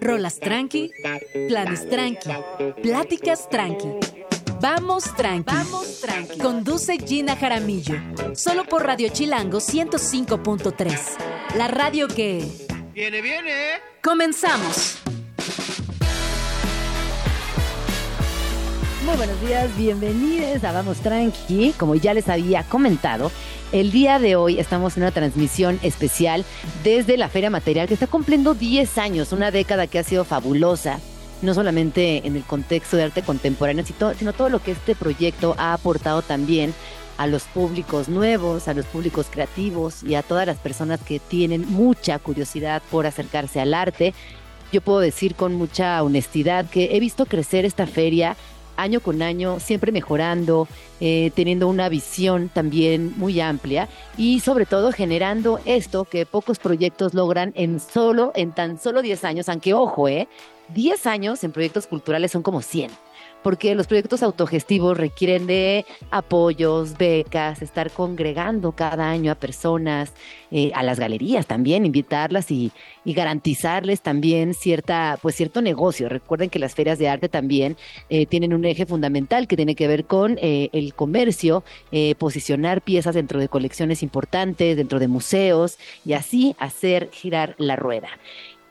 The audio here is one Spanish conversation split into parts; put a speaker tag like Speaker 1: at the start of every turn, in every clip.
Speaker 1: Rolas tranqui, planes tranqui, pláticas tranqui. Vamos tranqui. Vamos tranqui. Conduce Gina Jaramillo. Solo por Radio Chilango 105.3. La radio que.
Speaker 2: Viene, viene.
Speaker 1: Comenzamos.
Speaker 3: Muy buenos días, bienvenidos a Vamos Tranqui. Como ya les había comentado, el día de hoy estamos en una transmisión especial desde la Feria Material que está cumpliendo 10 años, una década que ha sido fabulosa, no solamente en el contexto de arte contemporáneo, sino todo lo que este proyecto ha aportado también a los públicos nuevos, a los públicos creativos y a todas las personas que tienen mucha curiosidad por acercarse al arte. Yo puedo decir con mucha honestidad que he visto crecer esta feria año con año, siempre mejorando, eh, teniendo una visión también muy amplia y sobre todo generando esto que pocos proyectos logran en solo, en tan solo 10 años, aunque ojo, eh, 10 años en proyectos culturales son como 100 porque los proyectos autogestivos requieren de apoyos, becas, estar congregando cada año a personas, eh, a las galerías también, invitarlas y, garantizarles también cierta, pues cierto negocio. Recuerden que las ferias de arte también eh, tienen un eje fundamental que tiene que ver con eh, el comercio, posicionar piezas dentro de colecciones importantes, dentro de museos y así hacer girar la rueda.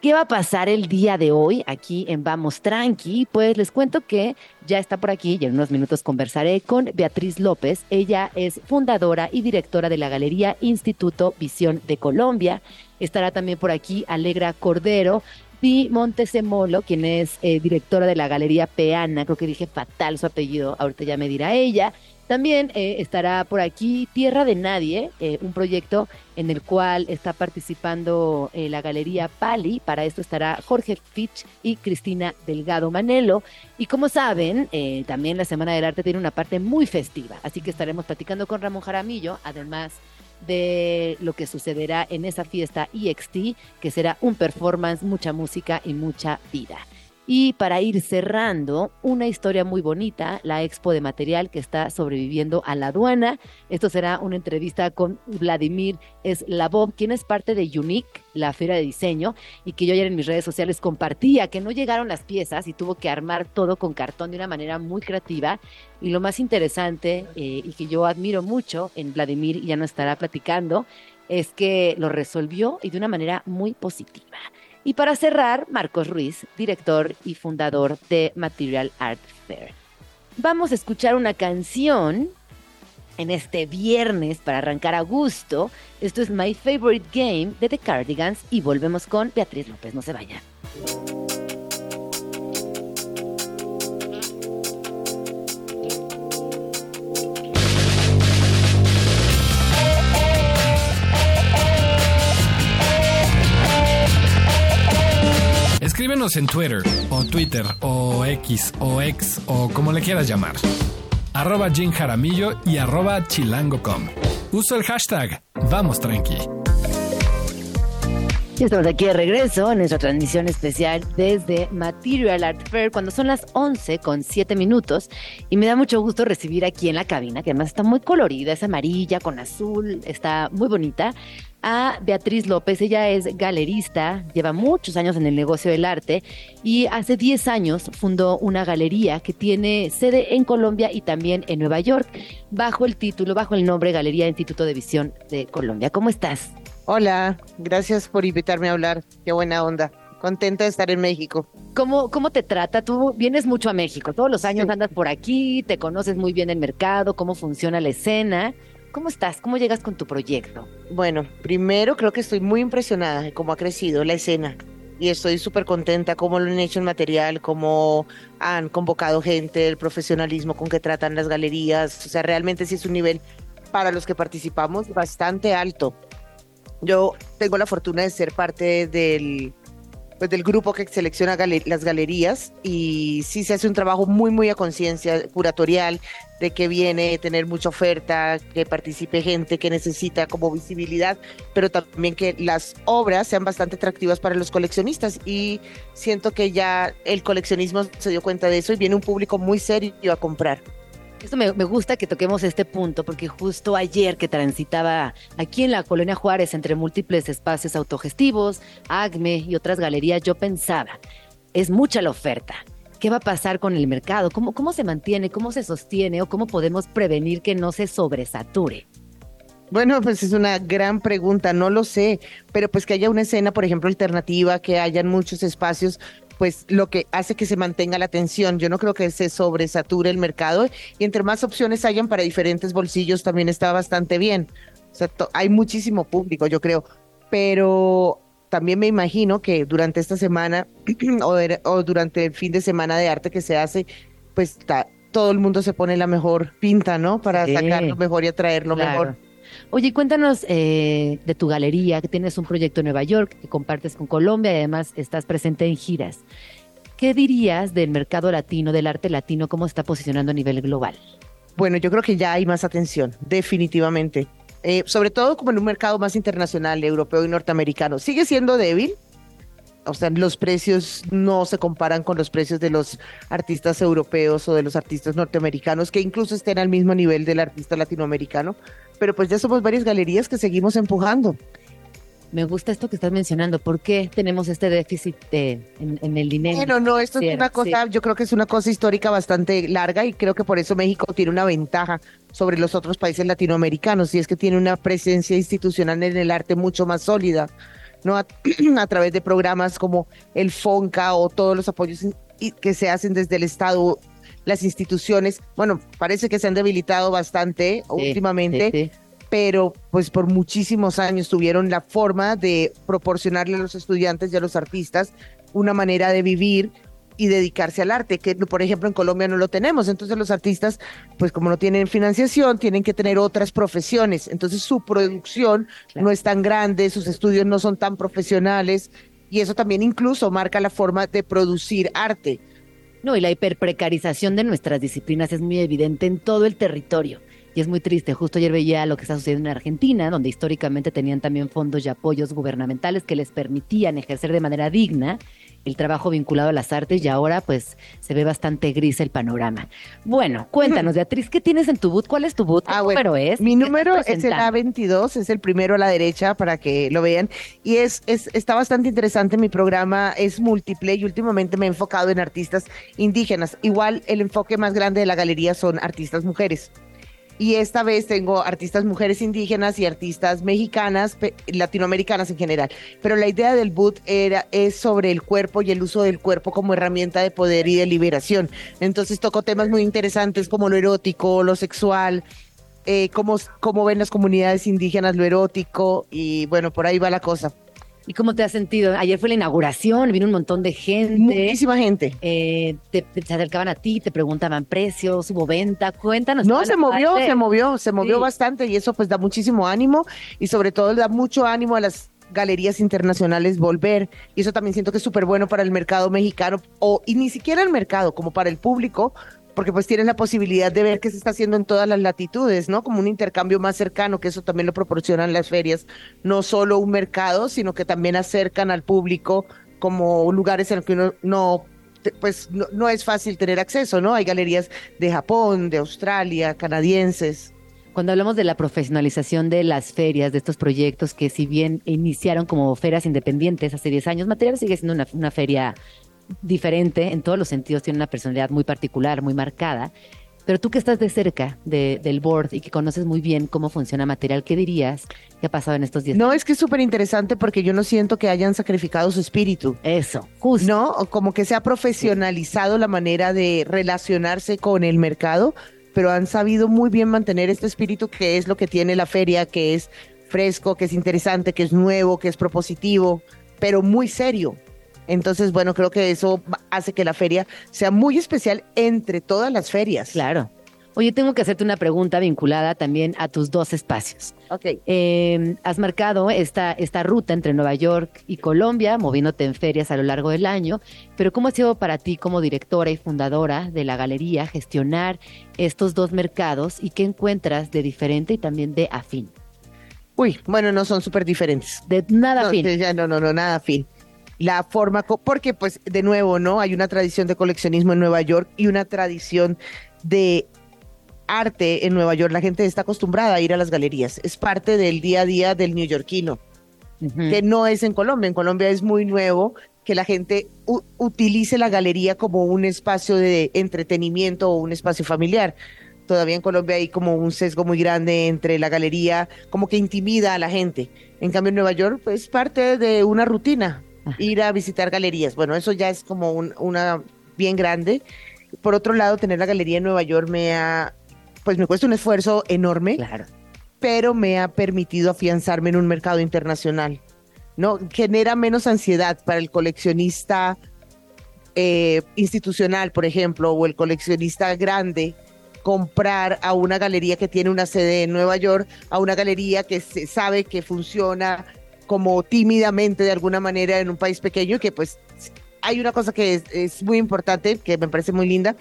Speaker 3: ¿Qué va a pasar el día de hoy aquí en Vamos Tranqui? Pues les cuento que ya está por aquí y en unos minutos conversaré con Beatriz López. Ella es fundadora y directora de la Galería Instituto Visión de Colombia. Estará también por aquí Alegra Cordero, y Montesemolo, quien es eh, directora de la Galería Peana, creo que dije fatal su apellido, ahorita ya me dirá ella. También eh, estará por aquí Tierra de Nadie, eh, un proyecto en el cual está participando eh, la Galería Pali. Para esto estará Jorge Fitch y Cristina Delgado Manelo. Y como saben, también la Semana del Arte tiene una parte muy festiva, así que estaremos platicando con Ramón Jaramillo, además de lo que sucederá en esa fiesta EXT, que será un performance, mucha música y mucha vida. Y para ir cerrando, una historia muy bonita, la expo de material que está sobreviviendo a la aduana. Esto será una entrevista con Vladimir Slavov, quien es parte de Unique, la feria de diseño, y que yo ayer en mis redes sociales compartía que no llegaron las piezas y tuvo que armar todo con cartón de una manera muy creativa. Y lo más interesante, eh, y que yo admiro mucho en Vladimir, y ya no estará platicando, es que lo resolvió y de una manera muy positiva. Y para cerrar, Marcos Ruiz, director y fundador de Material Art Fair. Vamos a escuchar una canción en este viernes para arrancar a gusto. Esto es My Favorite Game de The Cardigans y volvemos con Beatriz López. No se vaya.
Speaker 4: Escríbenos en Twitter, o Twitter, o X, o X, o como le quieras llamar. Arroba Jim Jaramillo y arroba chilango.com. Uso el hashtag Vamos Tranqui.
Speaker 3: Y estamos aquí de regreso en nuestra transmisión especial desde Material Art Fair cuando son las 11 con 7 minutos y me da mucho gusto recibir aquí en la cabina, que además está muy colorida, es amarilla con azul, está muy bonita, a Beatriz López. Ella es galerista, lleva muchos años en el negocio del arte y hace 10 años fundó una galería que tiene sede en Colombia y también en Nueva York, bajo el título, bajo el nombre Galería Instituto de Visión de Colombia. ¿Cómo estás?
Speaker 5: Hola, gracias por invitarme a hablar. Qué buena onda. Contenta de estar en México.
Speaker 3: ¿Cómo, ¿Cómo te trata? Tú vienes mucho a México, todos los años andas por aquí, te conoces muy bien el mercado, cómo funciona la escena. ¿Cómo estás? ¿Cómo llegas con tu proyecto?
Speaker 5: Bueno, primero creo que estoy muy impresionada de cómo ha crecido la escena y estoy súper contenta cómo lo han hecho en material, cómo han convocado gente, el profesionalismo con que tratan las galerías. O sea, realmente sí es un nivel para los que participamos bastante alto. Yo tengo la fortuna de ser parte del pues, del grupo que selecciona las galerías y sí se hace un trabajo muy, muy a conciencia curatorial de que viene tener mucha oferta, que participe gente que necesita como visibilidad, pero también que las obras sean bastante atractivas para los coleccionistas y siento que ya el coleccionismo se dio cuenta de eso y viene un público muy serio a comprar.
Speaker 3: Esto me, gusta que toquemos este punto, porque justo ayer que transitaba aquí en la Colonia Juárez entre múltiples espacios autogestivos, ACME y otras galerías, yo pensaba, es mucha la oferta. ¿Qué va a pasar con el mercado? ¿Cómo, cómo se mantiene? ¿Cómo se sostiene? ¿O cómo podemos prevenir que no se sobresature?
Speaker 5: Bueno, pues es una gran pregunta, no lo sé, pero pues que haya una escena, por ejemplo, alternativa, que hayan muchos espacios pues lo que hace que se mantenga la atención. Yo no creo que se sobresature el mercado y entre más opciones hayan para diferentes bolsillos también está bastante bien. O sea, hay muchísimo público, yo creo, pero también me imagino que durante esta semana o, durante el fin de semana de arte que se hace, pues todo el mundo se pone la mejor pinta, ¿no? Para sacar lo mejor y atraer lo mejor.
Speaker 3: Oye, cuéntanos eh, de tu galería, que tienes un proyecto en Nueva York que compartes con Colombia además estás presente en giras. ¿Qué dirías del mercado latino, del arte latino, cómo está posicionando a nivel global?
Speaker 5: Bueno, yo creo que ya hay más atención, definitivamente. Eh, sobre todo como en un mercado más internacional, europeo y norteamericano. Sigue siendo débil, o sea, los precios no se comparan con los precios de los artistas europeos o de los artistas norteamericanos, que incluso estén al mismo nivel del artista latinoamericano, pero pues ya somos varias galerías que seguimos empujando.
Speaker 3: Me gusta esto que estás mencionando. ¿Por qué tenemos este déficit en, el dinero?
Speaker 5: Bueno, no, esto es una cosa, yo creo que es una cosa histórica bastante larga y creo que por eso México tiene una ventaja sobre los otros países latinoamericanos y es que tiene una presencia institucional en el arte mucho más sólida ¿no? A, través de programas como el FONCA o todos los apoyos que se hacen desde el Estado, las instituciones, bueno, parece que se han debilitado bastante últimamente, pero pues por muchísimos años tuvieron la forma de proporcionarle a los estudiantes y a los artistas una manera de vivir y dedicarse al arte, que por ejemplo en Colombia no lo tenemos. Entonces los artistas, pues como no tienen financiación, tienen que tener otras profesiones. Entonces su producción no es tan grande, sus estudios no son tan profesionales y eso también incluso marca la forma de producir arte.
Speaker 3: No, y la hiperprecarización de nuestras disciplinas es muy evidente en todo el territorio. Y es muy triste. Justo ayer veía lo que está sucediendo en Argentina, donde históricamente tenían también fondos y apoyos gubernamentales que les permitían ejercer de manera digna el trabajo vinculado a las artes y ahora pues se ve bastante gris el panorama. Bueno, cuéntanos, Beatriz, ¿qué tienes en tu boot? ¿Cuál es tu boot? ¿Qué
Speaker 5: ah, número es? Mi número es el A22, es el primero a la derecha para que lo vean y es, es está bastante interesante mi programa, es múltiple y últimamente me he enfocado en artistas indígenas. Igual el enfoque más grande de la galería son artistas mujeres y esta vez tengo artistas mujeres indígenas y artistas mexicanas, latinoamericanas en general. Pero la idea del boot era, es sobre el cuerpo y el uso del cuerpo como herramienta de poder y de liberación. Entonces toco temas muy interesantes como lo erótico, lo sexual, eh, cómo, cómo ven las comunidades indígenas lo erótico y bueno, por ahí va la cosa.
Speaker 3: ¿Y cómo te has sentido? Ayer fue la inauguración, vino un montón de gente.
Speaker 5: Muchísima gente.
Speaker 3: Eh, te, se acercaban a ti, te preguntaban precios, hubo venta. Cuéntanos.
Speaker 5: No, se movió, se movió, se movió bastante y eso pues da muchísimo ánimo y sobre todo da mucho ánimo a las galerías internacionales volver. Y eso también siento que es súper bueno para el mercado mexicano, o y ni siquiera el mercado, como para el público, porque pues tienen la posibilidad de ver qué se está haciendo en todas las latitudes, ¿no? Como un intercambio más cercano, que eso también lo proporcionan las ferias, no solo un mercado, sino que también acercan al público como lugares en los que uno no pues no, es fácil tener acceso, ¿no? Hay galerías de Japón, de Australia, canadienses.
Speaker 3: Cuando hablamos de la profesionalización de las ferias, de estos proyectos que si bien iniciaron como ferias independientes hace 10 años, Material sigue siendo una feria diferente en todos los sentidos, tiene una personalidad muy particular, muy marcada. Pero tú que estás de cerca del board y que conoces muy bien cómo funciona material, ¿qué dirías que ha pasado en estos días?
Speaker 5: No, es que es súper interesante porque yo no siento que hayan sacrificado su espíritu.
Speaker 3: Eso,
Speaker 5: justo. No, como que se ha profesionalizado la manera de relacionarse con el mercado, pero han sabido muy bien mantener este espíritu que es lo que tiene la feria, que es fresco, que es interesante, que es nuevo, que es propositivo, pero muy serio. Entonces, bueno, creo que eso hace que la feria sea muy especial entre todas las ferias.
Speaker 3: Claro. Oye, tengo que hacerte una pregunta vinculada también a tus dos espacios.
Speaker 5: Ok.
Speaker 3: Eh, has marcado esta, esta ruta entre Nueva York y Colombia, moviéndote en ferias a lo largo del año, pero ¿cómo ha sido para ti como directora y fundadora de la galería gestionar estos dos mercados y qué encuentras de diferente y también de afín?
Speaker 5: Uy, bueno, no son súper diferentes.
Speaker 3: De nada
Speaker 5: afín. No, no, no, nada afín la forma, porque pues de nuevo, ¿no? Hay una tradición de coleccionismo en Nueva York y una tradición de arte en Nueva York, la gente está acostumbrada a ir a las galerías. Es parte del día a día del neoyorquino, que no es en Colombia. En Colombia es muy nuevo que la gente utilice la galería como un espacio de entretenimiento o un espacio familiar. Todavía en Colombia hay como un sesgo muy grande entre la galería, como que intimida a la gente. En cambio, en Nueva York, pues parte de una rutina, ir a visitar galerías. Bueno, eso ya es como una bien grande. Por otro lado, tener la galería en Nueva York me ha, pues me cuesta un esfuerzo enorme,
Speaker 3: Claro.
Speaker 5: pero me ha permitido afianzarme en un mercado internacional. ¿no? Genera menos ansiedad para el coleccionista eh, institucional, por ejemplo, o el coleccionista grande, comprar a una galería que tiene una sede en Nueva York, a una galería que se sabe que funciona como tímidamente de alguna manera en un país pequeño, que pues hay una cosa que es, muy importante, que me parece muy linda,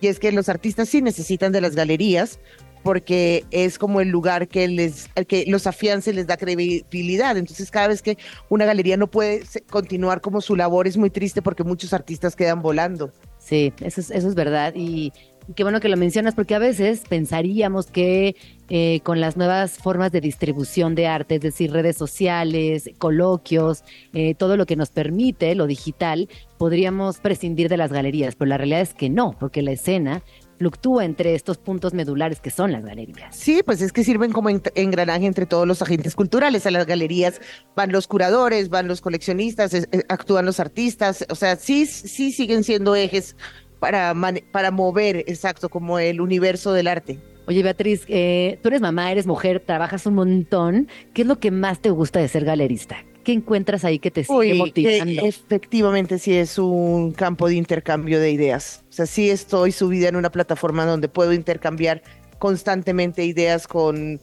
Speaker 5: y es que los artistas sí necesitan de las galerías porque es como el lugar que les que los afiance les da credibilidad. Entonces, cada vez que una galería no puede continuar como su labor es muy triste porque muchos artistas quedan volando.
Speaker 3: Sí, eso es, eso es verdad. Y, qué bueno que lo mencionas, porque a veces pensaríamos que eh, con las nuevas formas de distribución de arte, es decir, redes sociales, coloquios, eh, todo lo que nos permite lo digital, podríamos prescindir de las galerías, pero la realidad es que no, porque la escena fluctúa entre estos puntos medulares que son las galerías.
Speaker 5: Sí, pues es que sirven como engranaje entre todos los agentes culturales. A las galerías van los curadores, van los coleccionistas, actúan los artistas, o sea, sí, sí siguen siendo ejes para, para mover, exacto, como el universo del arte.
Speaker 3: Oye, Beatriz, eh, tú eres mamá, eres mujer, trabajas un montón. ¿Qué es lo que más te gusta de ser galerista? ¿Qué encuentras ahí que te sigue motivando?
Speaker 5: efectivamente, sí es un campo de intercambio de ideas. O sea, sí estoy subida en una plataforma donde puedo intercambiar constantemente ideas con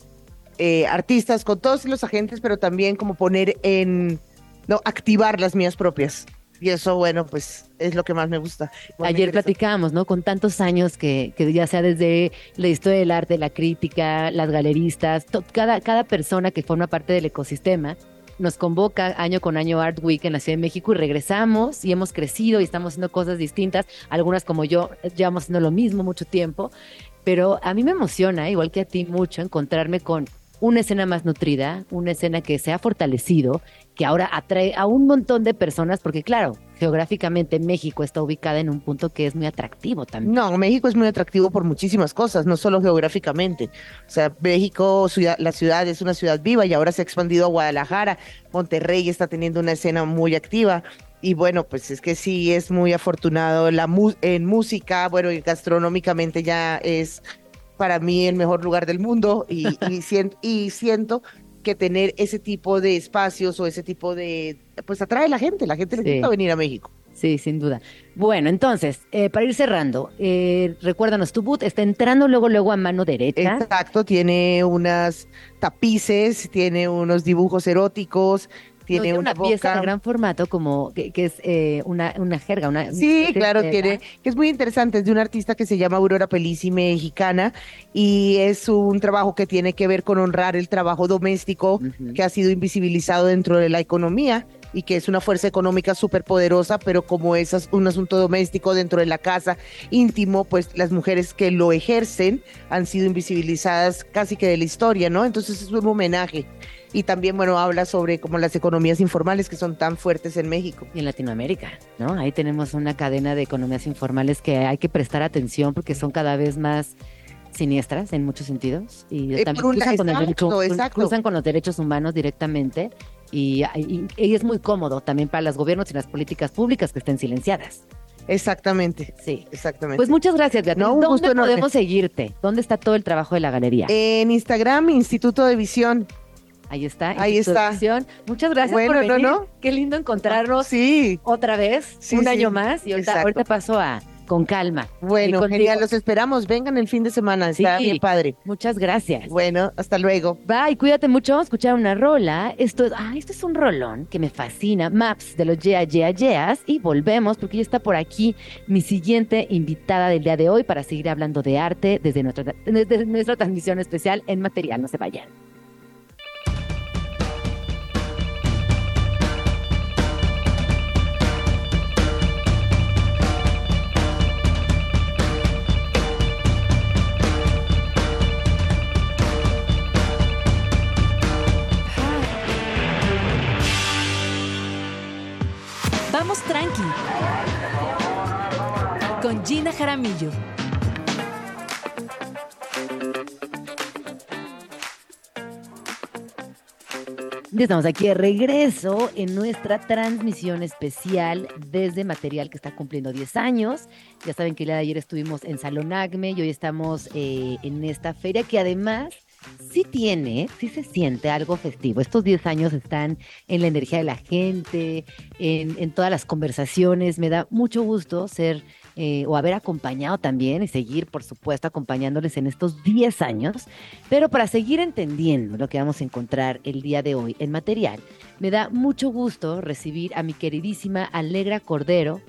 Speaker 5: eh, artistas, con todos los agentes, pero también como poner en, no, activar las mías propias. Y eso, bueno, pues es lo que más me gusta.
Speaker 3: Ayer platicábamos, ¿no? Con tantos años que, que, ya sea desde la historia del arte, la crítica, las galeristas, cada, cada persona que forma parte del ecosistema nos convoca año con año Art Week en la Ciudad de México y regresamos y hemos crecido y estamos haciendo cosas distintas. Algunas como yo llevamos haciendo lo mismo mucho tiempo, pero a mí me emociona, igual que a ti mucho, encontrarme con una escena más nutrida, una escena que se ha fortalecido, que ahora atrae a un montón de personas, porque claro, geográficamente México está ubicada en un punto que es muy atractivo también.
Speaker 5: No, México es muy atractivo por muchísimas cosas, no solo geográficamente. O sea, México, la ciudad es una ciudad viva y ahora se ha expandido a Guadalajara, Monterrey está teniendo una escena muy activa. Y bueno, pues es que sí es muy afortunado la en música, bueno, y gastronómicamente ya es para mí el mejor lugar del mundo y, siento, y siento que tener ese tipo de espacios o ese tipo de, pues atrae a la gente, la gente necesita venir a México.
Speaker 3: Sí, sin duda. Bueno, entonces, eh, para ir cerrando, eh, recuérdanos, tu boot está entrando luego, luego a mano derecha.
Speaker 5: Exacto, tiene unas tapices, tiene unos dibujos eróticos, tiene
Speaker 3: una, pieza de gran formato como que, es eh, una, una jerga, una
Speaker 5: Sí, claro, tiene, que es muy interesante, es de una artista que se llama Aurora Pelisi, mexicana, y es un trabajo que tiene que ver con honrar el trabajo doméstico que ha sido invisibilizado dentro de la economía y que es una fuerza económica súper poderosa, pero como es un asunto doméstico dentro de la casa, íntimo, pues las mujeres que lo ejercen han sido invisibilizadas casi que de la historia, ¿no? Entonces es un homenaje y también, bueno, habla sobre como las economías informales que son tan fuertes en México.
Speaker 3: Y en Latinoamérica, ¿no? Ahí tenemos una cadena de economías informales que hay que prestar atención porque son cada vez más siniestras en muchos sentidos y
Speaker 5: eh,
Speaker 3: también cruzan, con el cruzan, con los derechos humanos directamente y, es muy cómodo también para los gobiernos y las políticas públicas que estén silenciadas.
Speaker 5: Exactamente.
Speaker 3: Sí.
Speaker 5: Exactamente.
Speaker 3: Pues muchas gracias, Beatriz. No, ¿Dónde podemos seguirte? ¿Dónde está todo el trabajo de la galería?
Speaker 5: En Instagram, Instituto de Visión.
Speaker 3: Ahí está.
Speaker 5: Ahí está.
Speaker 3: Muchas gracias bueno, por venir. No, no. Qué lindo encontrarnos
Speaker 5: sí.
Speaker 3: otra vez, un año más. Y ahorita, ahorita paso a con calma.
Speaker 5: Bueno, genial, los esperamos. Vengan el fin de semana, está bien padre.
Speaker 3: Muchas gracias.
Speaker 5: Bueno, hasta luego.
Speaker 3: Bye, cuídate mucho. Vamos a escuchar una rola. Esto, ah, esto es un rolón que me fascina. Maps de los Yeah, Yeah, Yeahs. Y volvemos porque ya está por aquí mi siguiente invitada del día de hoy para seguir hablando de arte desde nuestra, desde nuestra transmisión especial en material. No se vayan.
Speaker 1: Con Gina Jaramillo.
Speaker 3: Estamos aquí de regreso en nuestra transmisión especial desde material que está cumpliendo 10 años. Ya saben que el día de ayer estuvimos en Salón Acme y hoy estamos eh, en esta feria que además sí tiene, sí se siente algo festivo. Estos 10 años están en la energía de la gente, en, en todas las conversaciones. Me da mucho gusto ser eh, o haber acompañado también y seguir, por supuesto, acompañándoles en estos 10 años. Pero para seguir entendiendo lo que vamos a encontrar el día de hoy en material, me da mucho gusto recibir a mi queridísima Alegra Cordero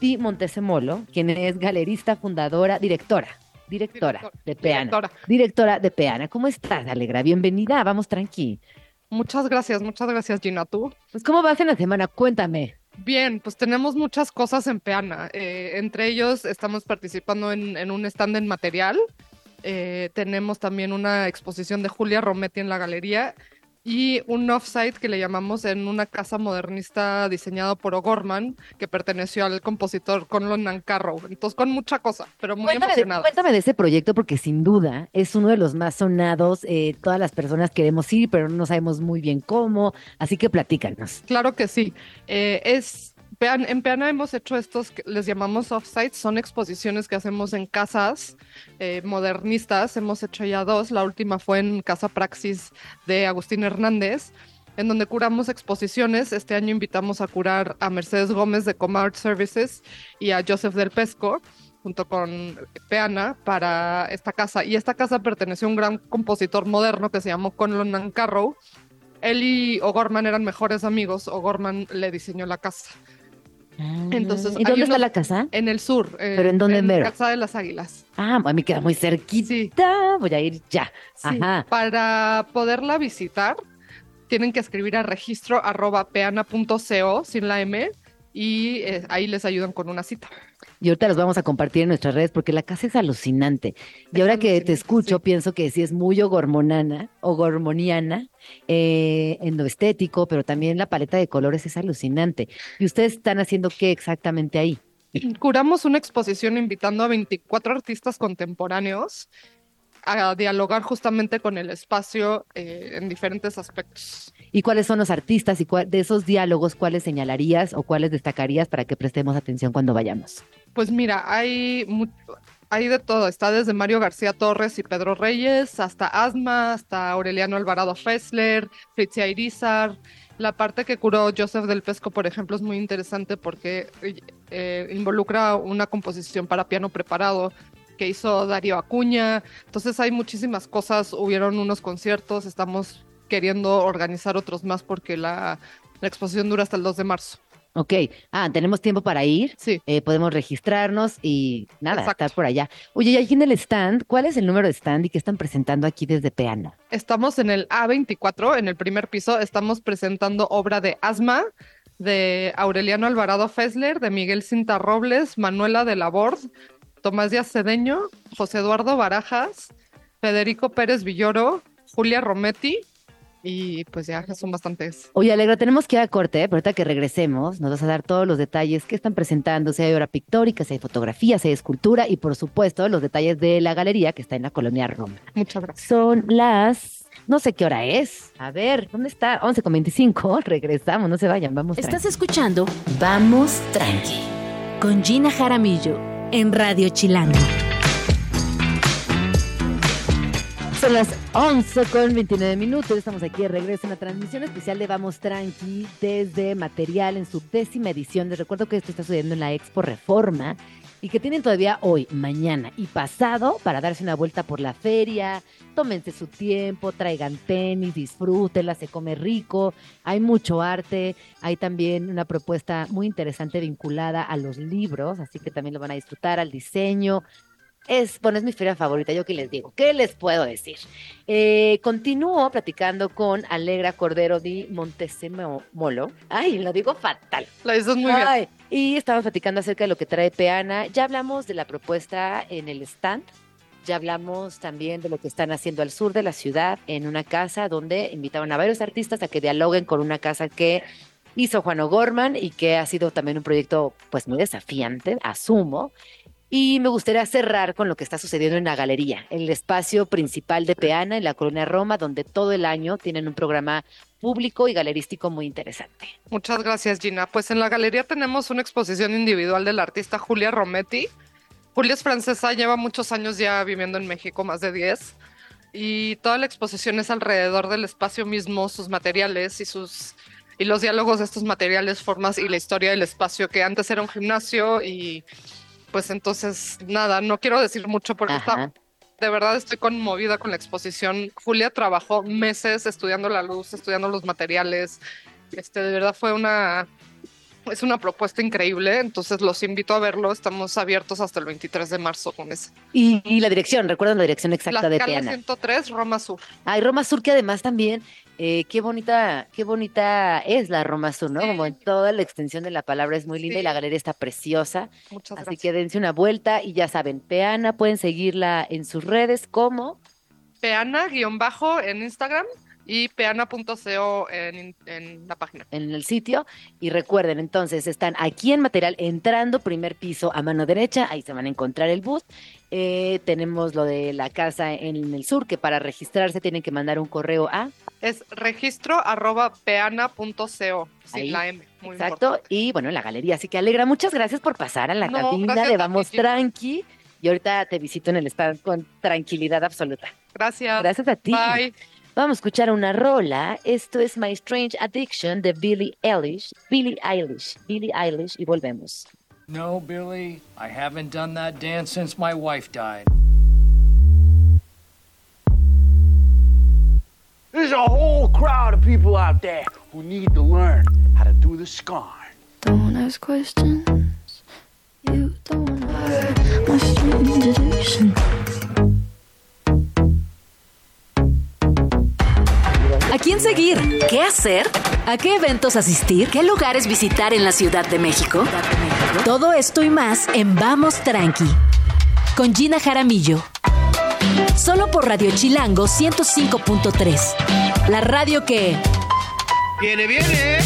Speaker 3: Di Montesemolo, quien es galerista, fundadora, directora. Directora,
Speaker 2: Director-
Speaker 3: de Peana.
Speaker 2: directora.
Speaker 3: Directora de Peana. ¿Cómo estás, Alegra? Bienvenida, vamos tranqui.
Speaker 2: Muchas gracias, muchas gracias, Gina. ¿Tú?
Speaker 3: Pues, ¿cómo vas en la semana? Cuéntame.
Speaker 2: Bien, pues tenemos muchas cosas en Peana. Eh, entre ellos estamos participando en, un stand en material. Eh, tenemos también una exposición de Julia Rometti en la galería y un offsite que le llamamos en una casa modernista diseñado por O'Gorman, que perteneció al compositor Conlon Nancarrow. Entonces, con mucha cosa, pero muy
Speaker 3: Cuéntame
Speaker 2: emocionada.
Speaker 3: cuéntame de ese proyecto porque sin duda es uno de los más sonados. eh, todas las personas queremos ir, pero no sabemos muy bien cómo. Así que platícanos.
Speaker 2: Claro que sí. Eh, es, en Peana hemos hecho estos les llamamos offsites, son exposiciones que hacemos en casas eh, modernistas. Hemos hecho ya dos. La última fue en Casa Praxis de Agustín Hernández, en donde curamos exposiciones. Este año invitamos a curar a Mercedes Gómez de Comart Services y a Joseph del Pesco junto con Peana para esta casa. Y esta casa perteneció a un gran compositor moderno que se llamó Conlon Nancarrow. Él y O'Gorman eran mejores amigos. O'Gorman le diseñó la casa. Entonces,
Speaker 3: ¿y dónde está
Speaker 2: unos-
Speaker 3: la casa?
Speaker 2: En el sur. eh,
Speaker 3: ¿Pero en dónde mero?
Speaker 2: Casa de las Águilas.
Speaker 3: Ah, a mí queda muy cerquita.
Speaker 2: Sí.
Speaker 3: Voy a ir ya.
Speaker 2: Sí.
Speaker 3: Ajá.
Speaker 2: Para poderla visitar, tienen que escribir a registro arroba peana.co sin la M y eh, ahí les ayudan con una cita.
Speaker 3: Y ahorita los vamos a compartir en nuestras redes porque la casa es alucinante. Y ahora que te escucho,
Speaker 2: sí.
Speaker 3: pienso que sí es muy ogormonana, ogormoniana, eh, en lo estético, pero también la paleta de colores es alucinante. ¿Y ustedes están haciendo qué exactamente ahí?
Speaker 2: Curamos una exposición invitando a 24 artistas contemporáneos a dialogar justamente con el espacio eh, en diferentes aspectos.
Speaker 3: ¿Y cuáles son los artistas y de esos diálogos, cuáles señalarías o cuáles destacarías para que prestemos atención cuando vayamos?
Speaker 2: Pues mira, hay, hay de todo. Está desde Mario García Torres y Pedro Reyes, hasta Asma, hasta Aureliano Alvarado Fessler, Fritzia Irizar. La parte que curó Joseph del Pesco, por ejemplo, es muy interesante porque eh, involucra una composición para piano preparado que hizo Darío Acuña. Entonces hay muchísimas cosas. Hubieron unos conciertos. Estamos queriendo organizar otros más porque la, la exposición dura hasta el 2 de marzo.
Speaker 3: Ok, ah, tenemos tiempo para ir.
Speaker 2: Sí.
Speaker 3: Eh, podemos registrarnos y nada,
Speaker 2: Exacto.
Speaker 3: estar por allá. Oye, y aquí en el stand, ¿cuál es el número de stand y qué están presentando aquí desde Peana?
Speaker 2: Estamos en el A24, en el primer piso. Estamos presentando obra de Asma, de Aureliano Alvarado Fessler, de Miguel Cinta Robles, Manuela de Labord, Tomás Díaz Cedeño, José Eduardo Barajas, Federico Pérez Villoro, Julia Rometti, y pues ya son bastantes.
Speaker 3: Oye, Alegra, tenemos que ir a corte, ¿eh? pero ahorita que regresemos nos vas a dar todos los detalles que están presentando, si hay obra pictórica, si hay fotografía, si hay escultura y por supuesto los detalles de la galería que está en la colonia Roma.
Speaker 2: Muchas gracias.
Speaker 3: Son las... No sé qué hora es. A ver, ¿dónde está? 11 con 25. Regresamos, no se vayan, vamos.
Speaker 1: Estás escuchando Vamos Tranqui con Gina Jaramillo en Radio Chilango.
Speaker 3: Son las 11 con 29 minutos. Estamos aquí de regreso en la transmisión especial de Vamos Tranqui desde Material en su décima edición. Les recuerdo que esto está sucediendo en la Expo Reforma y que tienen todavía hoy, mañana y pasado para darse una vuelta por la feria. Tómense su tiempo, traigan tenis, disfrútenla, se come rico. Hay mucho arte. Hay también una propuesta muy interesante vinculada a los libros, así que también lo van a disfrutar, al diseño, es, bueno, es mi feria favorita, yo qué les digo, ¿qué les puedo decir? Eh, continúo platicando con Alegra Cordero di Montesemolo. Ay, lo digo fatal.
Speaker 2: La dices muy bien.
Speaker 3: Y estamos platicando acerca de lo que trae Peana. Ya hablamos de la propuesta en el stand. Ya hablamos también de lo que están haciendo al sur de la ciudad, en una casa donde invitaron a varios artistas a que dialoguen con una casa que hizo Juan O'Gorman y que ha sido también un proyecto pues muy desafiante, asumo. Y me gustaría cerrar con lo que está sucediendo en la galería, el espacio principal de Peana en la colonia Roma, donde todo el año tienen un programa público y galerístico muy interesante.
Speaker 2: Muchas gracias, Gina. Pues en la galería tenemos una exposición individual del artista Julia Rometti. Julia es francesa, lleva muchos años ya viviendo en México, más de 10, y toda la exposición es alrededor del espacio mismo, sus materiales y sus y los diálogos de estos materiales, formas y la historia del espacio que antes era un gimnasio y pues entonces nada, no quiero decir mucho porque está, de verdad estoy conmovida con la exposición. Julia trabajó meses estudiando la luz, estudiando los materiales. Este, de verdad fue una es una propuesta increíble, entonces los invito a verlo. Estamos abiertos hasta el 23 de marzo con eso.
Speaker 3: Y, la dirección, ¿recuerdan la dirección exacta de Peana?
Speaker 2: 103, Roma Sur.
Speaker 3: Ay, Roma Sur, que además también, eh, qué bonita, qué bonita es la Roma Sur, ¿no? Como en toda la extensión de la palabra es muy linda y la galería está preciosa.
Speaker 2: Muchas
Speaker 3: Así
Speaker 2: gracias.
Speaker 3: que dense una vuelta y ya saben, Peana, pueden seguirla en sus redes como
Speaker 2: Peana-bajo en Instagram y peana.co en, en la página.
Speaker 3: en el sitio. Y recuerden, entonces, están aquí en material, entrando primer piso a mano derecha, ahí se van a encontrar el bus. Eh, tenemos lo de la casa en el sur, que para registrarse tienen que mandar un correo a
Speaker 2: Es registro arroba peana.co, sin la M. Muy
Speaker 3: Exacto,
Speaker 2: importante.
Speaker 3: y bueno, la galería. Así que Alegra, muchas gracias por pasar a la
Speaker 2: No,
Speaker 3: cabina de
Speaker 2: ti,
Speaker 3: Vamos. Tranqui. Y ahorita te visito en el stand con tranquilidad absoluta.
Speaker 2: Gracias.
Speaker 3: Gracias a ti.
Speaker 2: Bye.
Speaker 3: Vamos a escuchar una rola. Esto es My Strange Addiction de Billie Eilish. Billie Eilish. Billie Eilish. Y volvemos.
Speaker 6: No, Billy, I haven't done that dance since my wife died.
Speaker 7: There's a whole crowd of people out there who need to learn how to do the scarn.
Speaker 8: Don't ask questions. You don't know my strange addiction.
Speaker 1: ¿A quién seguir? ¿Qué hacer? ¿A qué eventos asistir? ¿Qué lugares visitar en la Ciudad de México? Todo esto y más en Vamos Tranqui. Con Gina Jaramillo. Solo por Radio Chilango 105.3. La radio que...
Speaker 7: ¡Viene, viene!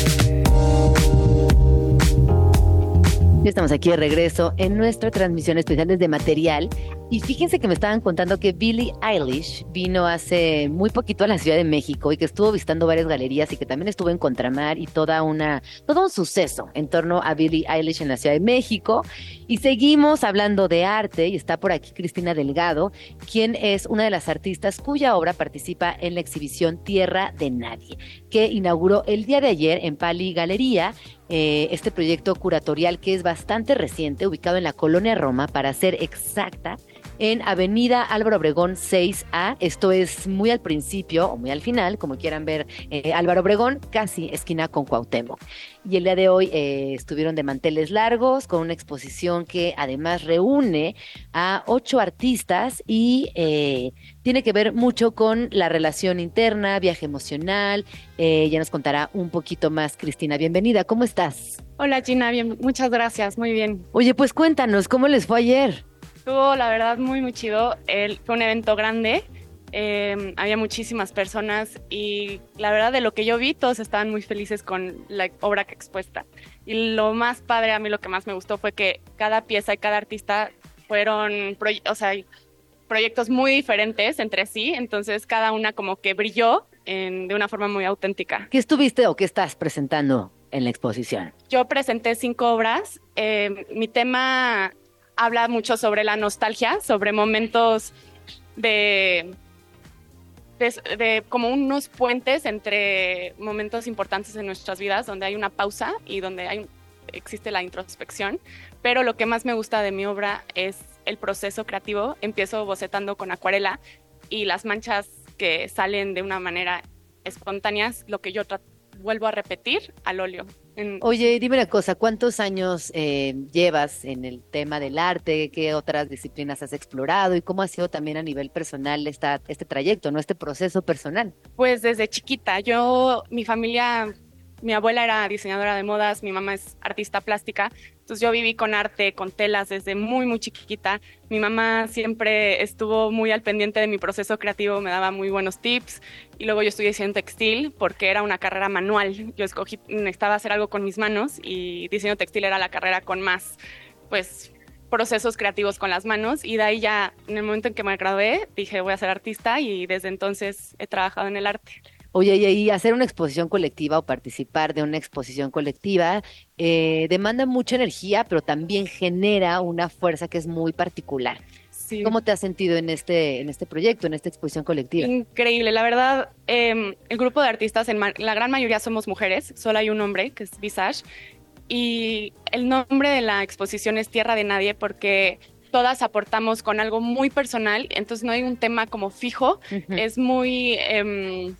Speaker 3: Ya estamos aquí de regreso en nuestra transmisión especial desde Material. Y fíjense que me estaban contando que Billie Eilish vino hace muy poquito a la Ciudad de México y que estuvo visitando varias galerías y que también estuvo en Contramar y toda una, todo un suceso en torno a Billie Eilish en la Ciudad de México. Y seguimos hablando de arte y está por aquí Cristina Delgado, quien es una de las artistas cuya obra participa en la exhibición Tierra de Nadie, que inauguró el día de ayer en Pali Galería eh, este proyecto curatorial que es bastante reciente, ubicado en la colonia Roma, para ser exacta, en Avenida Álvaro Obregón 6A. Esto es muy al principio o muy al final, como quieran ver, eh, Álvaro Obregón, casi esquina con Cuauhtémoc. Y el día de hoy eh, estuvieron de manteles largos con una exposición que además reúne a ocho artistas y eh, tiene que ver mucho con la relación interna, viaje emocional. Eh, ya nos contará un poquito más, Cristina. Bienvenida, ¿cómo estás?
Speaker 9: Hola Gina, bien, muchas gracias, muy bien.
Speaker 3: Oye, pues cuéntanos, ¿cómo les fue ayer?
Speaker 9: Estuvo la verdad muy muy chido, El- fue un evento grande, eh, había muchísimas personas y la verdad de lo que yo vi todos estaban muy felices con la obra que expuesta. Y lo más padre, a mí lo que más me gustó fue que cada pieza y cada artista fueron, o sea, proyectos muy diferentes entre sí, entonces cada una como que brilló en- de una forma muy auténtica.
Speaker 3: ¿Qué estuviste o qué estás presentando en la exposición?
Speaker 9: Yo presenté cinco obras. Eh, mi tema habla mucho sobre la nostalgia, sobre momentos de, de, de como unos puentes entre momentos importantes en nuestras vidas, donde hay una pausa y donde hay, existe la introspección. Pero lo que más me gusta de mi obra es el proceso creativo. Empiezo bocetando con acuarela y las manchas que salen de una manera espontánea, es lo que yo vuelvo a repetir al óleo. En-
Speaker 3: Oye, dime una cosa, ¿cuántos años eh, llevas en el tema del arte? ¿Qué otras disciplinas has explorado? ¿Y cómo ha sido también a nivel personal esta, este trayecto, no este proceso personal?
Speaker 9: Pues desde chiquita, yo, mi familia mi abuela era diseñadora de modas, mi mamá es artista plástica, entonces yo viví con arte, con telas desde muy, muy chiquita. Mi mamá siempre estuvo muy al pendiente de mi proceso creativo, me daba muy buenos tips. Y luego yo estudié diseño textil porque era una carrera manual. Yo escogí, necesitaba hacer algo con mis manos y diseño textil era la carrera con más, pues, procesos creativos con las manos y de ahí ya en el momento en que me gradué dije voy a ser artista y desde entonces he trabajado en el arte.
Speaker 3: Oye, y hacer una exposición colectiva o participar de una exposición colectiva eh, demanda mucha energía, pero también genera una fuerza que es muy particular.
Speaker 9: Sí.
Speaker 3: ¿Cómo te has sentido en este, en este proyecto, en esta exposición colectiva?
Speaker 9: Increíble, la verdad, eh, el grupo de artistas, en la gran mayoría somos mujeres, solo hay un hombre, que es Visage, y el nombre de la exposición es Tierra de Nadie porque todas aportamos con algo muy personal, entonces no hay un tema como fijo, uh -huh. es muy, eh,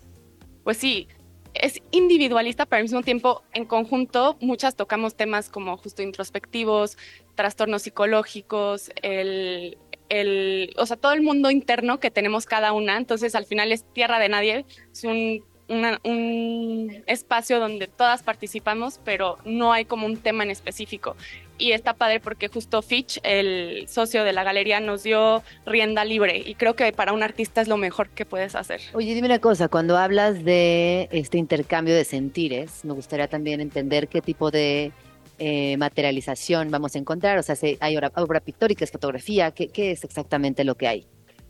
Speaker 9: pues sí, es individualista, pero al mismo tiempo en conjunto muchas tocamos temas como justo introspectivos, trastornos psicológicos, el, el, o sea, todo el mundo interno que tenemos cada una, entonces al final es Tierra de Nadie, es un una, un espacio donde todas participamos, pero no hay como un tema en específico. Y está padre porque justo Fitch, el socio de la galería, nos dio rienda libre y creo que para un artista es lo mejor que puedes hacer.
Speaker 3: Oye, dime una cosa, cuando hablas de este intercambio de sentires, me gustaría también entender qué tipo de eh, materialización vamos a encontrar. O sea, si hay obra, obra pictórica, es fotografía, ¿qué, ¿qué es exactamente lo que hay?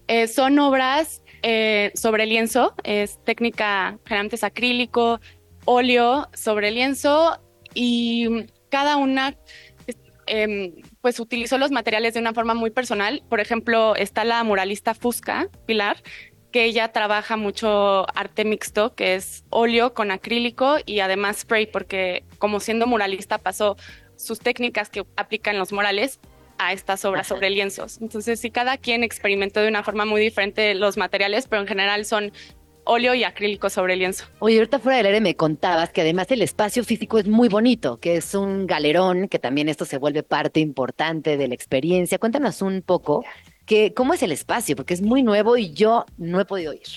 Speaker 9: Eh, son obras eh, sobre lienzo, es técnica generalmente es acrílico, óleo sobre lienzo y cada una eh, pues utilizó los materiales de una forma muy personal. Por ejemplo, está la muralista Fusca, Pilar, que ella trabaja mucho arte mixto, que es óleo con acrílico y además spray, porque como siendo muralista pasó sus técnicas que aplican los murales a estas obras sobre lienzos. Entonces, sí, cada quien experimentó de una forma muy diferente los materiales, pero en general son óleo y acrílico sobre lienzo.
Speaker 3: Oye, ahorita fuera del aire me contabas que además el espacio físico es muy bonito, que es un galerón, que también esto se vuelve parte importante de la experiencia. Cuéntanos un poco que, cómo es el espacio, porque es muy nuevo y yo no he podido ir.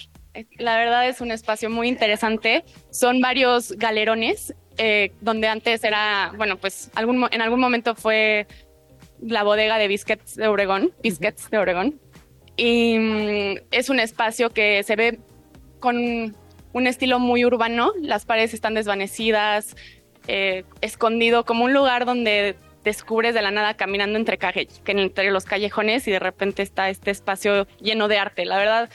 Speaker 9: La verdad es un espacio muy interesante. Son varios galerones, eh, donde antes era, bueno, pues algún, en algún momento fue la bodega de Biscuits de Obregón, Biscuits de Obregón. Y mm, es un espacio que se ve con un estilo muy urbano, las paredes están desvanecidas, eh, escondido, como un lugar donde descubres de la nada caminando entre, calle, entre los callejones y de repente está este espacio lleno de arte. La verdad,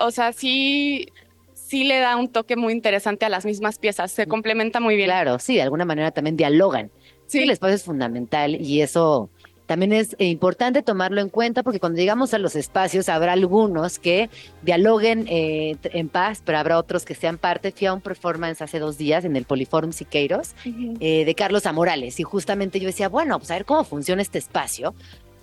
Speaker 9: o sea, sí, sí le da un toque muy interesante a las mismas piezas, se complementa muy bien.
Speaker 3: Claro, sí, de alguna manera también dialogan. Sí, el espacio es fundamental y eso también es importante tomarlo en cuenta porque cuando llegamos a los espacios habrá algunos que dialoguen eh, en paz, pero habrá otros que sean parte. Fui a un performance hace dos días en el Poliforum Siqueiros uh -huh. eh, de Carlos Amorales y justamente yo decía, bueno, pues a ver cómo funciona este espacio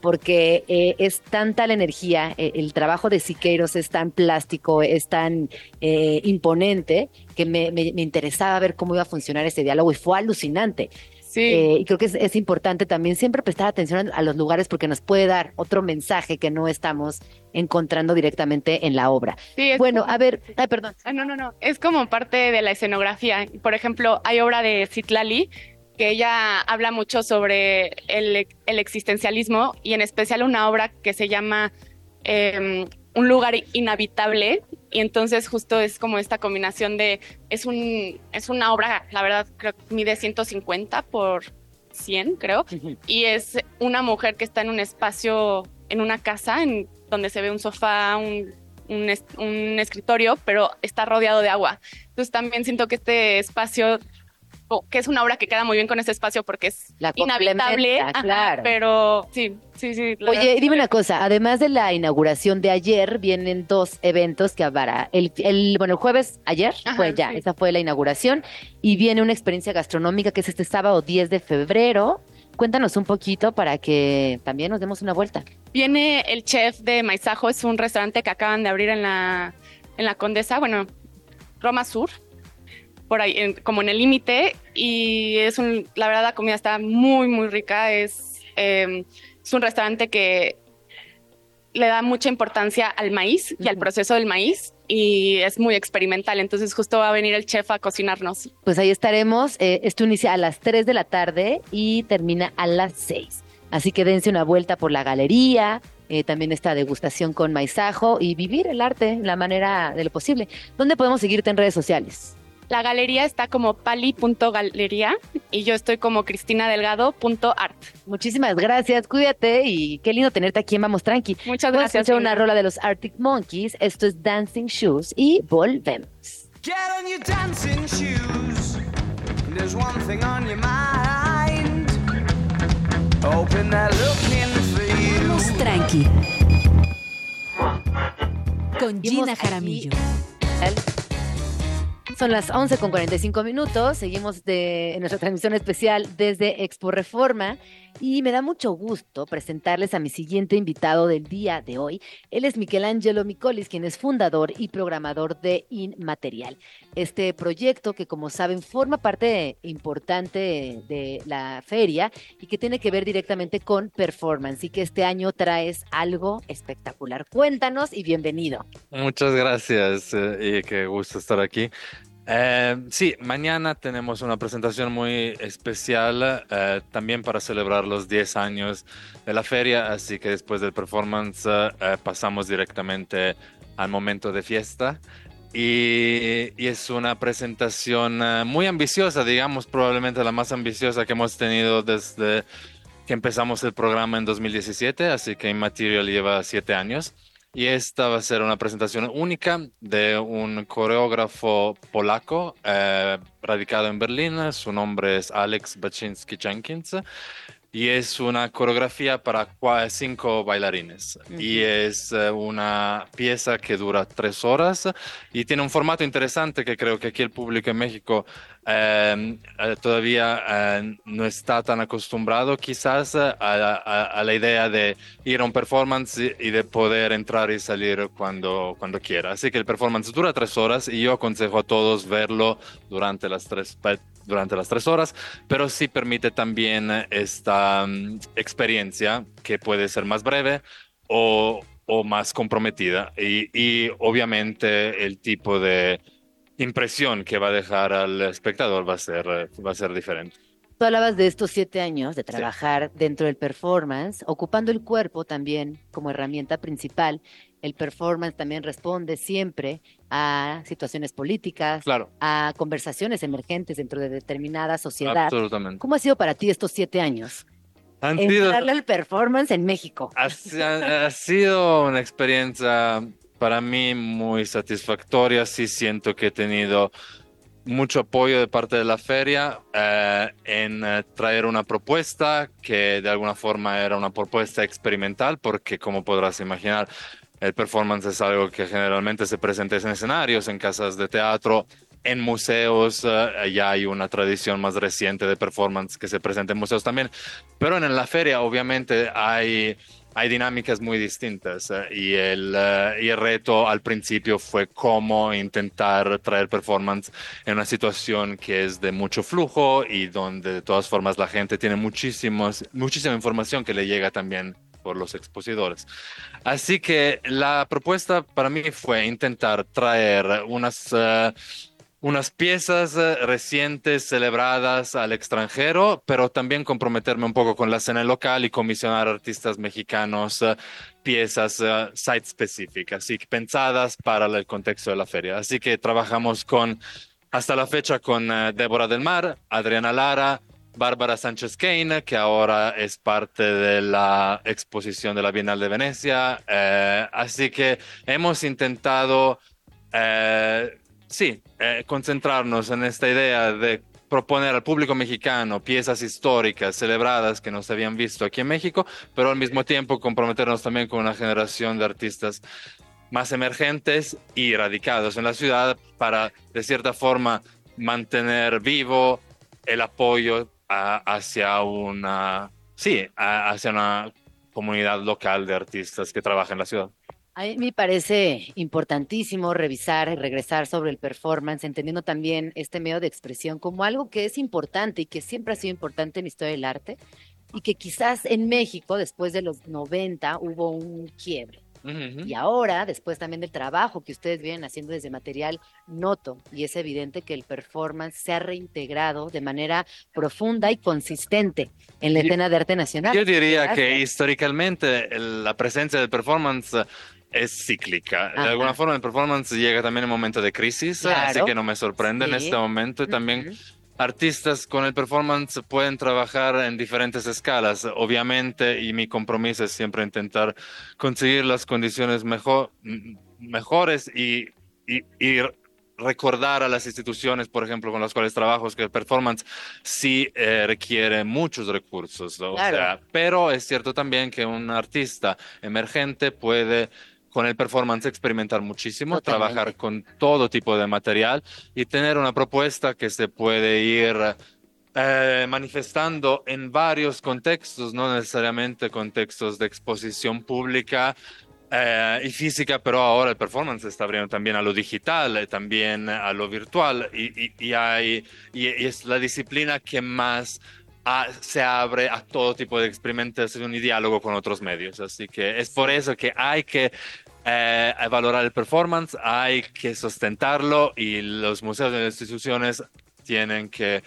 Speaker 3: porque eh, es tanta la energía, eh, el trabajo de Siqueiros es tan plástico, es tan eh, imponente, que me, me, me, interesaba ver cómo iba a funcionar ese diálogo y fue alucinante.
Speaker 9: Sí.
Speaker 3: Eh, y creo que es, es, importante también siempre prestar atención a, los lugares porque nos puede dar otro mensaje que no estamos encontrando directamente en la obra.
Speaker 9: Sí,
Speaker 3: bueno,
Speaker 9: como...
Speaker 3: a ver, ay, perdón.
Speaker 9: Ah, no, no, no, es como parte de la escenografía. Por ejemplo, hay obra de Citlali que ella habla mucho sobre el, el, existencialismo y en especial una obra que se llama eh, Un lugar inhabitable y entonces justo es como esta combinación de, es, un, es una obra, la verdad creo que mide 150 por 100 creo, y es una mujer que está en un espacio, en una casa en donde se ve un sofá, un, un, un escritorio, pero está rodeado de agua. Entonces también siento que este espacio que es una obra que queda muy bien con este espacio porque es
Speaker 3: la
Speaker 9: inhabitable,
Speaker 3: claro.
Speaker 9: pero sí, sí, sí.
Speaker 3: Oye, dime una cosa, además de la inauguración de ayer, vienen dos eventos que habrá. El, el bueno, el jueves ayer Ajá, fue ya, sí. esa fue la inauguración, y viene una experiencia gastronómica que es este sábado 10 de febrero. Cuéntanos un poquito para que también nos demos una vuelta.
Speaker 9: Viene el chef de Maizajo, es un restaurante que acaban de abrir en la, en la Condesa, bueno, Roma Sur, por ahí, en, como en el límite, y es un, la verdad la comida está muy, muy rica, es, eh, es un restaurante que le da mucha importancia al maíz y al proceso del maíz, y es muy experimental. Entonces justo va a venir el chef a cocinarnos.
Speaker 3: Pues ahí estaremos. Eh, esto inicia a las 3 de la tarde y termina a las 6. Así que dense una vuelta por la galería, eh, también esta degustación con maizajo y vivir el arte la manera de lo posible. ¿Dónde podemos seguirte en redes sociales?
Speaker 9: La galería está como pali.galería y yo estoy como cristinadelgado.art.
Speaker 3: Muchísimas gracias, cuídate y qué lindo tenerte aquí en Vamos Tranqui.
Speaker 9: Muchas
Speaker 3: Vamos a
Speaker 9: gracias.
Speaker 3: escuchar una rola de los Arctic Monkeys. Esto es Dancing Shoes y volvemos.
Speaker 10: Get on your dancing shoes. There's one thing on your mind. Open that looking for you.
Speaker 1: Vamos tranqui. Con Gina
Speaker 3: aquí.
Speaker 1: Jaramillo.
Speaker 3: Son las 11 con 45 minutos. Seguimos de, en nuestra transmisión especial desde Expo Reforma y me da mucho gusto presentarles a mi siguiente invitado del día de hoy. Él es Michelangelo Micolis, quien es fundador y programador de Inmaterial. Este proyecto que, como saben, forma parte importante de la feria y que tiene que ver directamente con performance y que este año traes algo espectacular. Cuéntanos y bienvenido.
Speaker 11: Muchas gracias eh, y qué gusto estar aquí. Eh, sí, mañana tenemos una presentación muy especial eh, también para celebrar los 10 años de la feria, así que después del performance eh, pasamos directamente al momento de fiesta. Y, y es una presentación eh, muy ambiciosa, digamos, probablemente la más ambiciosa que hemos tenido desde que empezamos el programa en 2017, así que Immaterial lleva siete años. Y esta va a ser una presentación única de un coreógrafo polaco eh, radicado en Berlín. Su nombre es Alex Baczynski Jenkins. Y es una coreografía para cinco bailarines. Y es eh, una pieza que dura tres horas y tiene un formato interesante que creo que aquí el público en México eh, eh, todavía eh, no está tan acostumbrado quizás a, a- a la idea de ir a un performance y, de poder entrar y salir cuando, cuando quiera. Así que el performance dura tres horas y yo aconsejo a todos verlo durante las tres, durante las tres horas, pero sí permite también esta mm, experiencia que puede ser más breve o, o más comprometida y, y obviamente el tipo de impresión que va a dejar al espectador va a ser, va a ser diferente.
Speaker 3: Tú hablabas de estos siete años de trabajar dentro del performance, ocupando el cuerpo también como herramienta principal. El performance también responde siempre a situaciones políticas,
Speaker 11: Claro,
Speaker 3: a conversaciones emergentes dentro de determinada sociedad.
Speaker 11: absolutamente.
Speaker 3: ¿Cómo ha sido para ti estos siete años?
Speaker 11: Han sido,
Speaker 3: Entrarle al performance en México.
Speaker 11: ha- ha sido una experiencia para mí muy satisfactoria. Sí siento que he tenido mucho apoyo de parte de la feria eh, en eh, traer una propuesta que de alguna forma era una propuesta experimental, porque como podrás imaginar, el performance es algo que generalmente se presenta en escenarios, en casas de teatro, en museos. eh, ya hay una tradición más reciente de performance que se presenta en museos también, pero en la feria obviamente hay hay dinámicas muy distintas eh, y, el, eh, el reto al principio fue cómo intentar traer performance en una situación que es de mucho flujo y donde de todas formas la gente tiene muchísimos, muchísima información que le llega también por los expositores. Así que la propuesta para mí fue intentar traer unas... eh, unas piezas eh, recientes celebradas al extranjero, pero también comprometerme un poco con la escena local y comisionar artistas mexicanos eh, piezas eh, site específicas y pensadas para el contexto de la feria. Así que trabajamos con, hasta la fecha, con eh, Débora del Mar, Adriana Lara, Bárbara Sánchez Kane, que ahora es parte de la exposición de la Bienal de Venecia. Así que hemos intentado sí, eh, concentrarnos en esta idea de proponer al público mexicano piezas históricas celebradas que no se habían visto aquí en México, pero al mismo tiempo comprometernos también con una generación de artistas más emergentes y radicados en la ciudad para, de cierta forma, mantener vivo el apoyo hacia una, sí, hacia una comunidad local de artistas que trabaja en la ciudad.
Speaker 3: A mí me parece importantísimo revisar y regresar sobre el performance, entendiendo también este medio de expresión como algo que es importante y que siempre ha sido importante en la historia del arte y que quizás en México, después de los 90, hubo un quiebre.
Speaker 11: Ujú.
Speaker 3: Y ahora, después también del trabajo que ustedes vienen haciendo desde material, noto, y es evidente que el performance se ha reintegrado de manera profunda y consistente en la escena de arte nacional.
Speaker 11: Yo diría que históricamente la presencia del performance es cíclica. De alguna forma el performance llega también en momento de crisis,
Speaker 3: Claro.
Speaker 11: así que no me sorprende en este momento. Y también artistas con el performance pueden trabajar en diferentes escalas, obviamente, y mi compromiso es siempre intentar conseguir las condiciones mejor, mejores y, y- y recordar a las instituciones, por ejemplo, con las cuales trabajo, es que el performance sí eh, requiere muchos recursos, o
Speaker 3: Claro.
Speaker 11: sea, pero es cierto también que un artista emergente puede con el performance experimentar muchísimo,
Speaker 3: Totalmente.
Speaker 11: trabajar con todo tipo de material y tener una propuesta que se puede ir eh, manifestando en varios contextos, no necesariamente contextos de exposición pública eh, y física, pero ahora el performance está abriendo también a lo digital, eh, también a lo virtual y, y- y hay, y, es la disciplina que más ah, se abre a todo tipo de experimentación y diálogo con otros medios. Así que es por eso que hay que eh, valorar el performance, hay que sustentarlo y los museos y las instituciones tienen que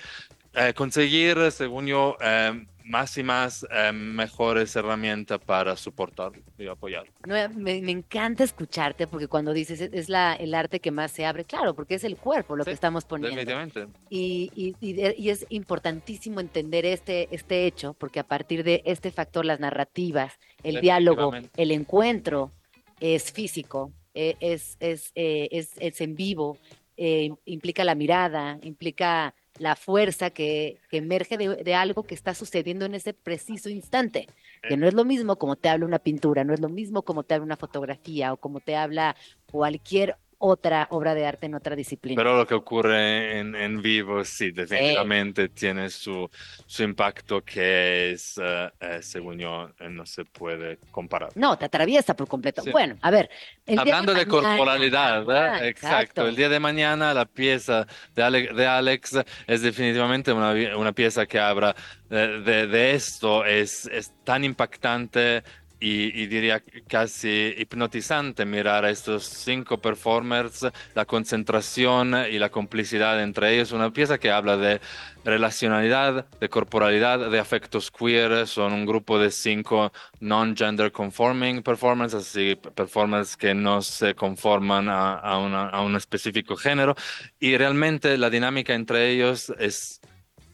Speaker 11: eh, conseguir, según yo, eh, más y más eh, mejores herramientas para soportarlo y apoyarlo.
Speaker 3: No, me, me encanta escucharte porque cuando dices es, la, el arte que más se abre, claro, porque es el cuerpo lo que estamos poniendo.
Speaker 11: Definitivamente.
Speaker 3: Y, y- y de- y es importantísimo entender este, este hecho, porque a partir de este factor, las narrativas, el diálogo, el encuentro es físico, eh, es, es, eh, es, es en vivo, eh, implica la mirada, implica la fuerza que, que emerge de, de algo que está sucediendo en ese preciso instante, que no es lo mismo como te habla una pintura, no es lo mismo como te habla una fotografía o como te habla cualquier otra obra de arte en otra disciplina.
Speaker 11: Pero lo que ocurre en, en vivo, sí, definitivamente tiene su, su impacto que es, eh, eh, según yo, eh, no se puede comparar.
Speaker 3: No, te atraviesa por completo.
Speaker 11: Sí.
Speaker 3: Bueno, a ver.
Speaker 11: Hablando de
Speaker 3: mañana-
Speaker 11: corporalidad, ¿verdad?
Speaker 3: Ah,
Speaker 11: exacto. El día de mañana la pieza de, Ale- de Alex es definitivamente una, una pieza que habla de, de- de esto, es, es tan impactante y, y diría casi hipnotizante mirar a estos cinco performers, la concentración y la complicidad entre ellos. Una pieza que habla de relacionalidad, de corporalidad, de afectos queer. Son un grupo de cinco non-gender conforming performers, así performers que no se conforman a, a una- a un específico género. Y realmente la dinámica entre ellos es,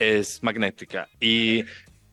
Speaker 11: es magnética. Y,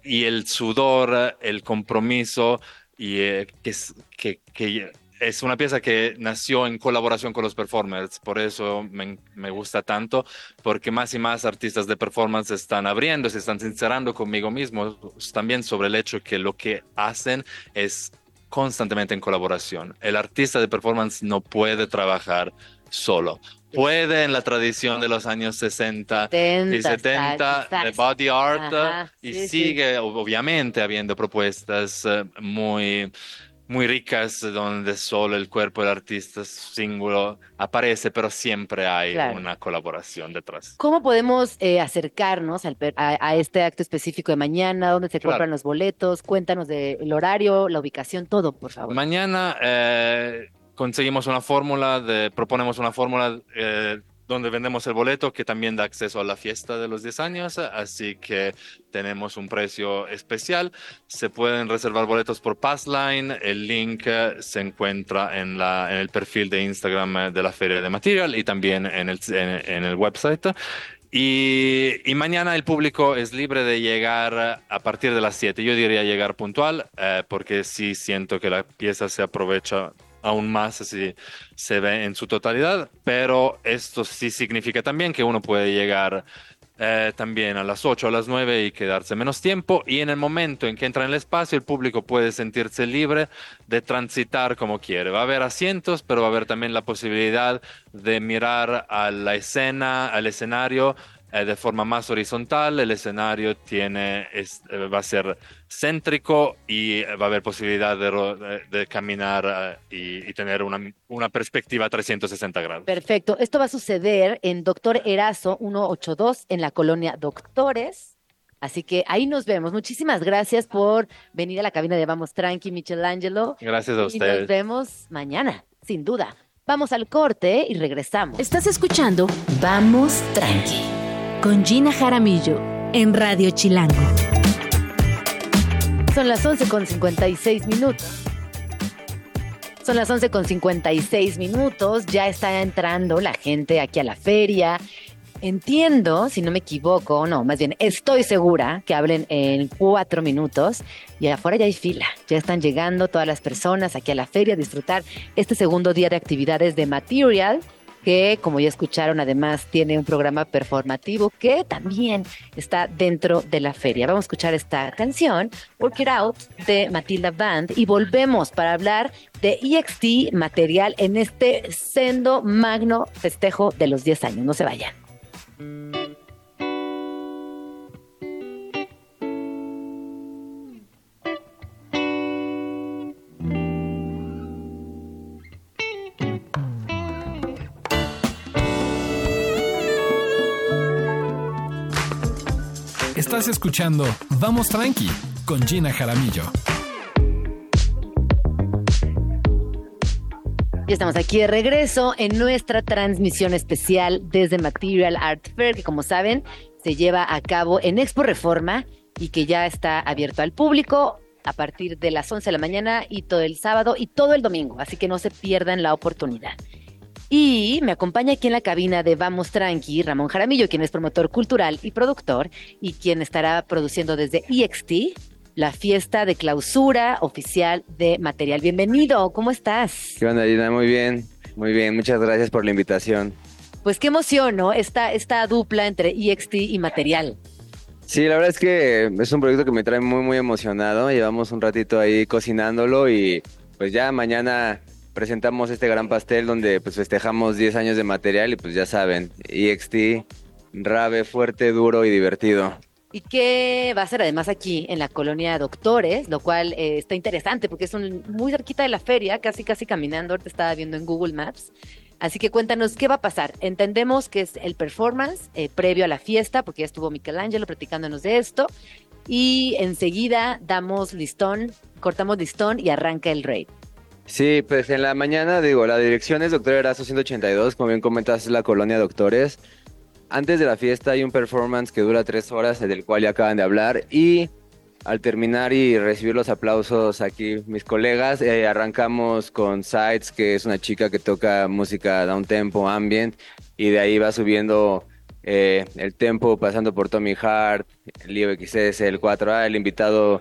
Speaker 11: y el sudor, el compromiso, y eh, que, que, que es una pieza que nació en colaboración con los performers, por eso me, me gusta tanto, porque más y más artistas de performance están abriendo, se están sincerando conmigo mismo también sobre el hecho que lo que hacen es constantemente en colaboración. El artista de performance no puede trabajar solo. Puede en la tradición de los años 60 y
Speaker 3: 70,
Speaker 11: 70 de body art
Speaker 3: Ajá,
Speaker 11: y
Speaker 3: sí, sí.
Speaker 11: sigue obviamente habiendo propuestas eh, muy muy ricas donde solo el cuerpo del artista símbolo aparece, pero siempre hay
Speaker 3: Claro.
Speaker 11: una colaboración detrás.
Speaker 3: ¿Cómo podemos eh, acercarnos al a, a este acto específico de mañana? ¿Dónde se
Speaker 11: Claro.
Speaker 3: compran los boletos? Cuéntanos del horario, la ubicación, todo, por favor.
Speaker 11: Mañana eh, conseguimos una fórmula, de, proponemos una fórmula eh, donde vendemos el boleto que también da acceso a la fiesta de los 10 años, así que tenemos un precio especial. Se pueden reservar boletos por Passline, el link eh, se encuentra en, la, en el perfil de Instagram eh, de la Feria de Material y también en el, en, en el website. Y, y mañana el público es libre de llegar a partir de las 7. Yo diría llegar puntual, eh, porque sí siento que la pieza se aprovecha aún más si se ve en su totalidad, pero esto sí significa también que uno puede llegar eh, también a las 8 o a las 9 y quedarse menos tiempo y en el momento en que entra en el espacio el público puede sentirse libre de transitar como quiere. Va a haber asientos, pero va a haber también la posibilidad de mirar a la escena, al escenario eh, de forma más horizontal. El escenario tiene, es- eh, va a ser céntrico y eh, va a haber posibilidad de, caminar eh, y, y tener una, una perspectiva 360 grados.
Speaker 3: Perfecto. Esto va a suceder en Doctor Erazo 182 en la colonia Doctores. Así que ahí nos vemos. Muchísimas gracias por venir a la cabina de Vamos Tranqui, Michelangelo.
Speaker 11: Gracias a
Speaker 3: Y nos
Speaker 11: ustedes.
Speaker 3: vemos mañana, sin duda. Vamos al corte y regresamos.
Speaker 1: Estás escuchando Vamos Tranqui con Gina Jaramillo en Radio Chilango.
Speaker 3: Son las 11 con 56 minutos. Son las 11 con 56 minutos. Ya está entrando la gente aquí a la feria. Entiendo, si no me equivoco, no, más bien estoy segura que hablen en cuatro minutos y afuera ya hay fila. Ya están llegando todas las personas aquí a la feria a disfrutar este segundo día de actividades de Material que como ya escucharon además tiene un programa performativo que también está dentro de la feria. Vamos a escuchar esta canción, Work It Out, de Matilda Band y volvemos para hablar de EXT material en este sendo magno festejo de los 10 años. No se vayan.
Speaker 4: Estás escuchando Vamos Tranqui con Gina Jaramillo.
Speaker 3: Y estamos aquí de regreso en nuestra transmisión especial desde Material Art Fair, que como saben se lleva a cabo en Expo Reforma y que ya está abierto al público a partir de las 11 de la mañana y todo el sábado y todo el domingo, así que no se pierdan la oportunidad. Y me acompaña aquí en la cabina de Vamos Tranqui, Ramón Jaramillo, quien es promotor cultural y productor y quien estará produciendo desde EXT la fiesta de clausura oficial de material. Bienvenido, ¿cómo estás?
Speaker 12: ¿Qué onda, Gina? Muy bien, muy bien. Muchas gracias por la invitación.
Speaker 3: Pues qué emoción, ¿no? Esta, esta dupla entre EXT y material.
Speaker 12: Sí, la verdad es que es un proyecto que me trae muy, muy emocionado. Llevamos un ratito ahí cocinándolo y pues ya mañana presentamos este gran pastel donde pues festejamos 10 años de material y pues ya saben, EXT, rave, fuerte, duro y divertido.
Speaker 3: Y que va a ser además aquí en la colonia Doctores, lo cual eh, está interesante porque es muy cerquita de la feria, casi casi caminando, ahorita estaba viendo en Google Maps. Así que cuéntanos qué va a pasar. Entendemos que es el performance eh, previo a la fiesta, porque ya estuvo Michelangelo platicándonos de esto. Y enseguida damos listón, cortamos listón y arranca el raid.
Speaker 12: Sí, pues en la mañana, digo, la dirección es Doctor Erazo 182, como bien comentas, es la colonia Doctores. Antes de la fiesta hay un performance que dura tres horas, del cual ya acaban de hablar, y al terminar y recibir los aplausos aquí, mis colegas, eh, arrancamos con Sides, que es una chica que toca música down tempo, ambient, y de ahí va subiendo eh, el tempo, pasando por Tommy Hart, Leo XS, el 4A, el invitado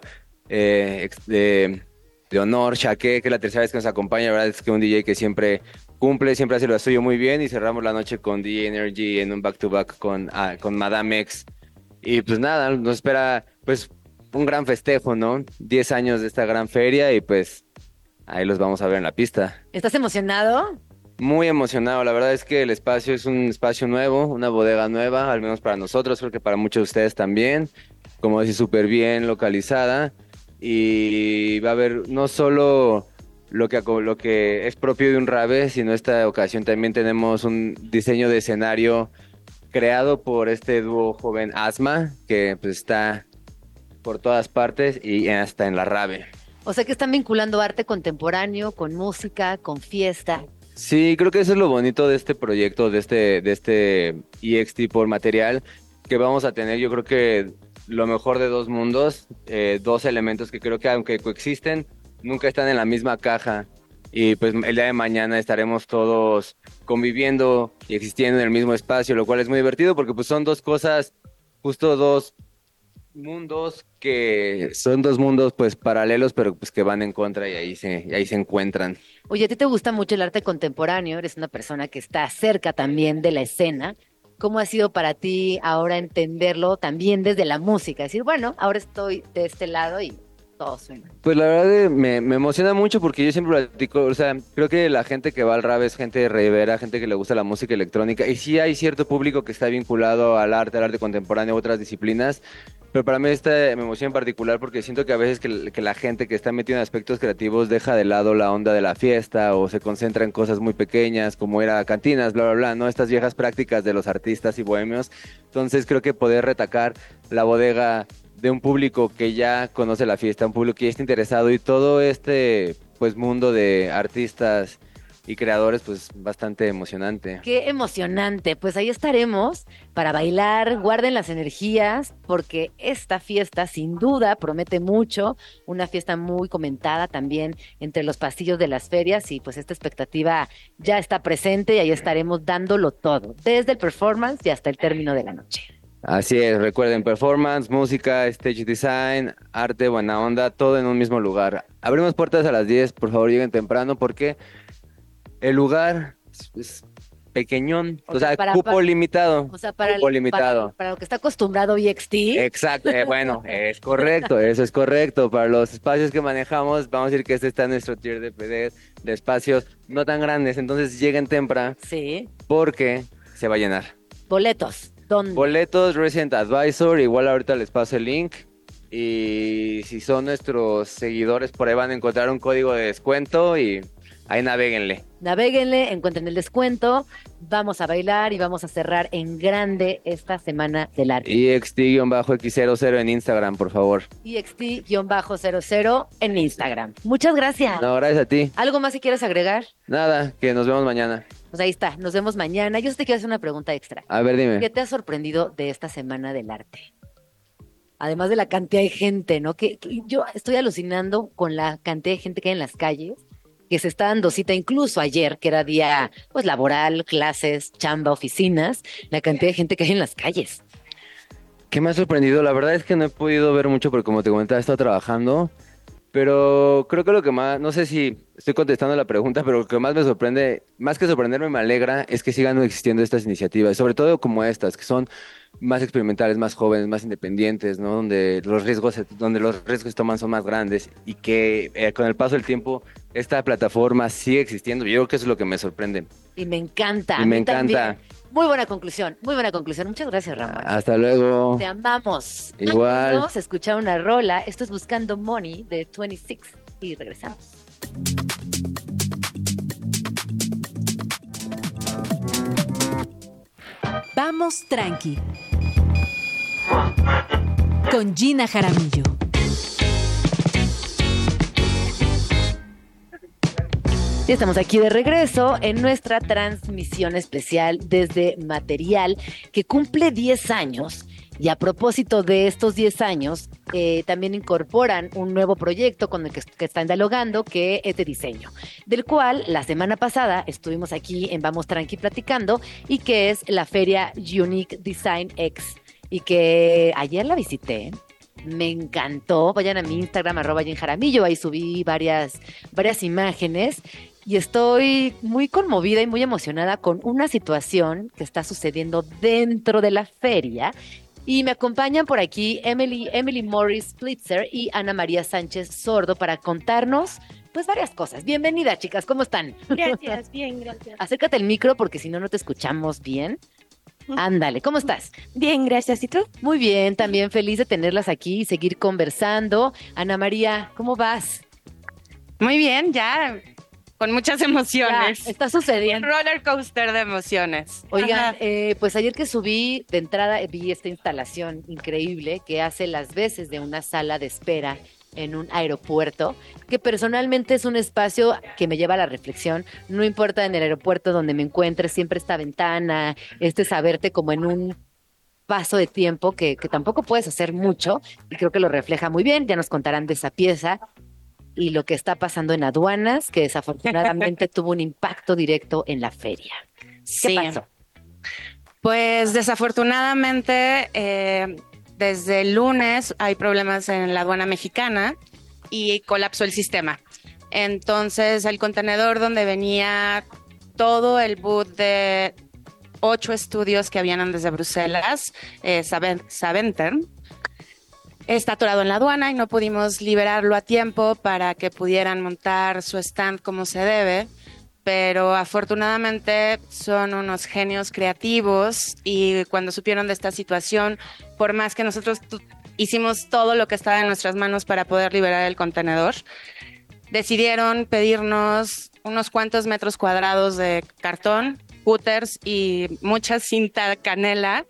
Speaker 12: eh, de, de honor, Shaque, que es la tercera vez que nos acompaña, la verdad es que un DJ que siempre cumple, siempre hace lo suyo muy bien, y cerramos la noche con DJ Energy en un back-to-back con, ah, con Madame X. Y pues nada, nos espera pues un gran festejo, ¿no? 10 años de esta gran feria y pues ahí los vamos a ver en la pista.
Speaker 3: ¿Estás emocionado?
Speaker 12: Muy emocionado, la verdad es que el espacio es un espacio nuevo, una bodega nueva, al menos para nosotros, creo que para muchos de ustedes también, como decir, súper bien localizada y va a haber no solo lo que, lo que es propio de un rave, sino esta ocasión también tenemos un diseño de escenario creado por este dúo joven Asma, que pues está por todas partes y hasta en la rave.
Speaker 3: O sea que están vinculando arte contemporáneo con música, con fiesta.
Speaker 12: Sí, creo que eso es lo bonito de este proyecto, de este, de este EXT por material, que vamos a tener, yo creo que lo mejor de dos mundos, eh, dos elementos que creo que aunque coexisten, nunca están en la misma caja. Y pues el día de mañana estaremos todos conviviendo y existiendo en el mismo espacio, lo cual es muy divertido porque pues son dos cosas, justo dos mundos que son dos mundos pues paralelos, pero pues que van en contra y ahí se, y ahí se encuentran.
Speaker 3: Oye, a ti te gusta mucho el arte contemporáneo, eres una persona que está cerca también de la escena. ¿Cómo ha sido para ti ahora entenderlo también desde la música? Decir, bueno, ahora estoy de este lado y
Speaker 12: Pues la verdad eh, me, emociona mucho porque yo siempre platico, o sea, creo que la gente que va al rave es gente de revera, gente que le gusta la música electrónica y sí hay cierto público que está vinculado al arte, al arte contemporáneo, otras disciplinas, Pero para mí esta me emociona en particular porque siento que a veces que, que la gente que está metida en aspectos creativos deja de lado la onda de la fiesta o se concentra en cosas muy pequeñas como ir a cantinas, bla, bla, bla, ¿no? Estas viejas prácticas de los artistas y bohemios. Entonces creo que poder retacar la bodega de un público que ya conoce la fiesta, un público que ya está interesado y todo este pues mundo de artistas y creadores pues bastante emocionante.
Speaker 3: Qué emocionante. Pues ahí estaremos para bailar, guarden las energías, porque esta fiesta sin duda promete mucho, una fiesta muy comentada también entre los pasillos de las ferias y pues esta expectativa ya está presente y ahí estaremos dándolo todo, desde el performance y hasta el término de la noche.
Speaker 12: Así es, recuerden, performance, música, stage design, arte, buena onda, todo en un mismo lugar. Abrimos puertas a las 10, por favor lleguen temprano porque el lugar es, es pequeñón, o,
Speaker 3: O sea, para-
Speaker 12: cupo
Speaker 3: para-
Speaker 12: limitado.
Speaker 3: O sea, para,
Speaker 12: cupo
Speaker 3: el-
Speaker 12: limitado.
Speaker 3: para, para lo que está acostumbrado EXT.
Speaker 12: Exacto, eh, bueno, es correcto, eso es correcto. Para los espacios que manejamos, vamos a decir que este está en nuestro tier de PD, de espacios no tan grandes, entonces lleguen temprano
Speaker 3: Sí.
Speaker 12: porque se va a llenar.
Speaker 3: Boletos. ¿Dónde?
Speaker 12: Boletos Resident Advisor, igual ahorita les paso el link. Y si son nuestros seguidores, por ahí van a encontrar un código de descuento y ahí naveguenle.
Speaker 3: Navéguenle, encuentren el descuento. Vamos a bailar y vamos a cerrar en grande esta semana del arte.
Speaker 12: EXT-X00 en Instagram, por favor.
Speaker 3: EXT-00 en Instagram. Muchas gracias.
Speaker 12: No, gracias a ti.
Speaker 3: ¿Algo más si quieres agregar?
Speaker 12: Nada, que nos vemos mañana.
Speaker 3: Pues ahí está, nos vemos mañana. Yo te quiero hacer una pregunta extra.
Speaker 12: A ver, dime.
Speaker 3: ¿Qué te ha sorprendido de esta semana del arte? Además de la cantidad de gente, ¿no? Que, que yo estoy alucinando con la cantidad de gente que hay en las calles, que se está dando cita incluso ayer, que era día pues laboral, clases, chamba, oficinas, la cantidad de gente que hay en las calles.
Speaker 12: ¿Qué me ha sorprendido? La verdad es que no he podido ver mucho porque como te comentaba, he estado trabajando. Pero creo que lo que más, no sé si estoy contestando la pregunta, pero lo que más me sorprende, más que sorprenderme, me alegra, es que sigan existiendo estas iniciativas, sobre todo como estas, que son más experimentales, más jóvenes, más independientes, ¿no? Donde los riesgos, donde los riesgos toman son más grandes y que eh, con el paso del tiempo esta plataforma sigue existiendo. Yo creo que eso es lo que me sorprende.
Speaker 3: Y me encanta.
Speaker 12: Y me
Speaker 3: también. Muy buena conclusión, muy buena conclusión. Muchas gracias, Ramón.
Speaker 12: Hasta luego.
Speaker 3: Te amamos.
Speaker 12: Igual.
Speaker 3: Vamos a escuchar una rola. Esto es Buscando Money de 26 y regresamos.
Speaker 1: Vamos tranqui. Con Gina Jaramillo.
Speaker 3: Y estamos aquí de regreso en nuestra transmisión especial desde Material, que cumple 10 años. Y a propósito de estos 10 años, eh, también incorporan un nuevo proyecto con el que, están dialogando, que es de diseño, del cual la semana pasada estuvimos aquí en Vamos Tranqui platicando, y que es la feria Unique Design X, y que ayer la visité. Me encantó. Vayan a mi Instagram, arroba Jaramillo. Ahí subí varias, varias imágenes. Y estoy muy conmovida y muy emocionada con una situación que está sucediendo dentro de la feria. Y me acompañan por aquí Emily, Emily Morris Splitzer y Ana María Sánchez Sordo para contarnos pues varias cosas. Bienvenida, chicas, ¿cómo están?
Speaker 13: Gracias, bien, gracias.
Speaker 3: Acércate al micro porque si no, no te escuchamos bien. Ándale, ¿cómo estás?
Speaker 13: Bien, gracias. ¿Y tú?
Speaker 3: Muy bien, también feliz de tenerlas aquí y seguir conversando. Ana María, ¿cómo vas?
Speaker 9: Muy bien, ya con muchas emociones.
Speaker 3: Ya, está sucediendo.
Speaker 9: Un roller coaster de emociones.
Speaker 3: Oigan, eh, pues ayer que subí de entrada vi esta instalación increíble que hace las veces de una sala de espera en un aeropuerto, que personalmente es un espacio que me lleva a la reflexión. No importa en el aeropuerto donde me encuentre, siempre esta ventana, este saberte como en un paso de tiempo que, que tampoco puedes hacer mucho y creo que lo refleja muy bien. Ya nos contarán de esa pieza y lo que está pasando en aduanas, que desafortunadamente tuvo un impacto directo en la feria. ¿Qué
Speaker 9: Sí.
Speaker 3: pasó?
Speaker 9: Pues desafortunadamente, eh, desde el lunes hay problemas en la aduana mexicana y colapsó el sistema. Entonces, el contenedor donde venía todo el boot de ocho estudios que vienen desde Bruselas, eh, Saventer, está atorado en la aduana y no pudimos liberarlo a tiempo para que pudieran montar su stand como se debe. Pero afortunadamente son unos genios creativos y cuando supieron de esta situación, por más que nosotros
Speaker 14: hicimos todo lo que estaba en nuestras manos para poder liberar el contenedor. Decidieron pedirnos unos cuantos metros cuadrados de cartón, cutters y mucha cinta canela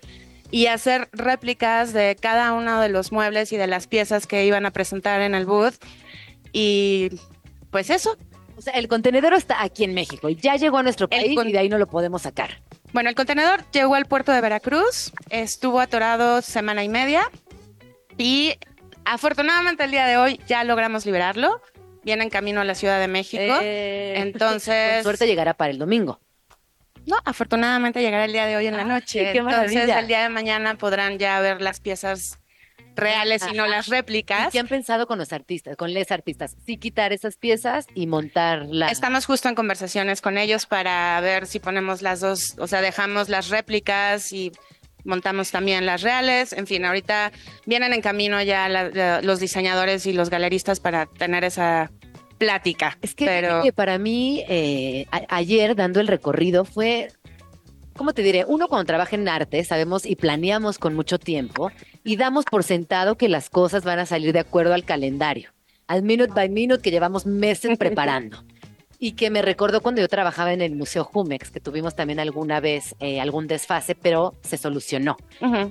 Speaker 14: y hacer réplicas de cada uno de los muebles y de las piezas que iban a presentar en el booth. Y pues eso.
Speaker 3: O sea, el contenedor está aquí en México y ya llegó a nuestro país y de ahí no lo podemos sacar.
Speaker 14: Bueno, el contenedor llegó al puerto de Veracruz, estuvo atorado semana y media y afortunadamente el día de hoy ya logramos liberarlo. Viene en camino a la Ciudad de México.
Speaker 3: Eh,
Speaker 14: Entonces.
Speaker 3: Con suerte llegará para el domingo.
Speaker 14: No, afortunadamente llegará el día de hoy en la noche.
Speaker 3: qué
Speaker 14: Entonces, el día de mañana podrán ya ver las piezas reales y no las réplicas.
Speaker 3: ¿Y qué han pensado con los artistas, con les artistas? Sí quitar esas piezas y montarlas.
Speaker 14: Estamos justo en conversaciones con ellos para ver si ponemos las dos, o sea, dejamos las réplicas y montamos también las reales. En fin, ahorita vienen en camino ya la- la- los diseñadores y los galeristas para tener esa plática.
Speaker 3: Es que,
Speaker 14: pero
Speaker 3: para mí, eh, ayer dando el recorrido fue, ¿cómo te diré? Uno cuando trabaja en arte, sabemos y planeamos con mucho tiempo y damos por sentado que las cosas van a salir de acuerdo al calendario, al minute by minute que llevamos meses preparando. Y que me recordó cuando yo trabajaba en el Museo Jumex, que tuvimos también alguna vez eh, algún desfase, pero se solucionó.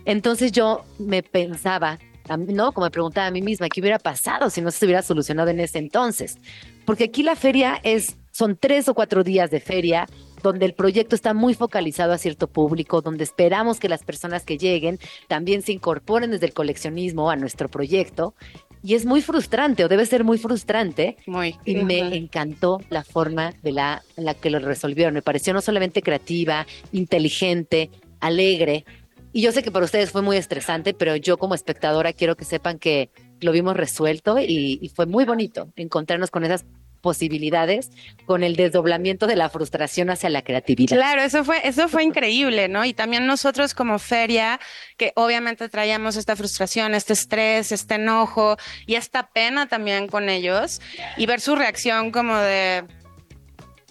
Speaker 3: Entonces yo me pensaba, ¿no? Como me preguntaba a mí misma, ¿qué hubiera pasado si no se hubiera solucionado en ese entonces? Porque aquí la feria es, son tres o cuatro días de feria donde el proyecto está muy focalizado a cierto público, donde esperamos que las personas que lleguen también se incorporen desde el coleccionismo a nuestro proyecto. Y es muy frustrante, o debe ser muy frustrante.
Speaker 14: Muy.
Speaker 3: Y me encantó la forma de la, en la que lo resolvieron. Me pareció no solamente creativa, inteligente, alegre. Y yo sé que para ustedes fue muy estresante, pero yo como espectadora quiero que sepan que lo vimos resuelto y, y fue muy bonito encontrarnos con esas posibilidades, con el desdoblamiento de la frustración hacia la creatividad.
Speaker 14: Claro, eso fue, eso fue increíble, ¿no? Y también nosotros como feria, que obviamente traíamos esta frustración, este estrés, este enojo y esta pena también con ellos, y ver su reacción como de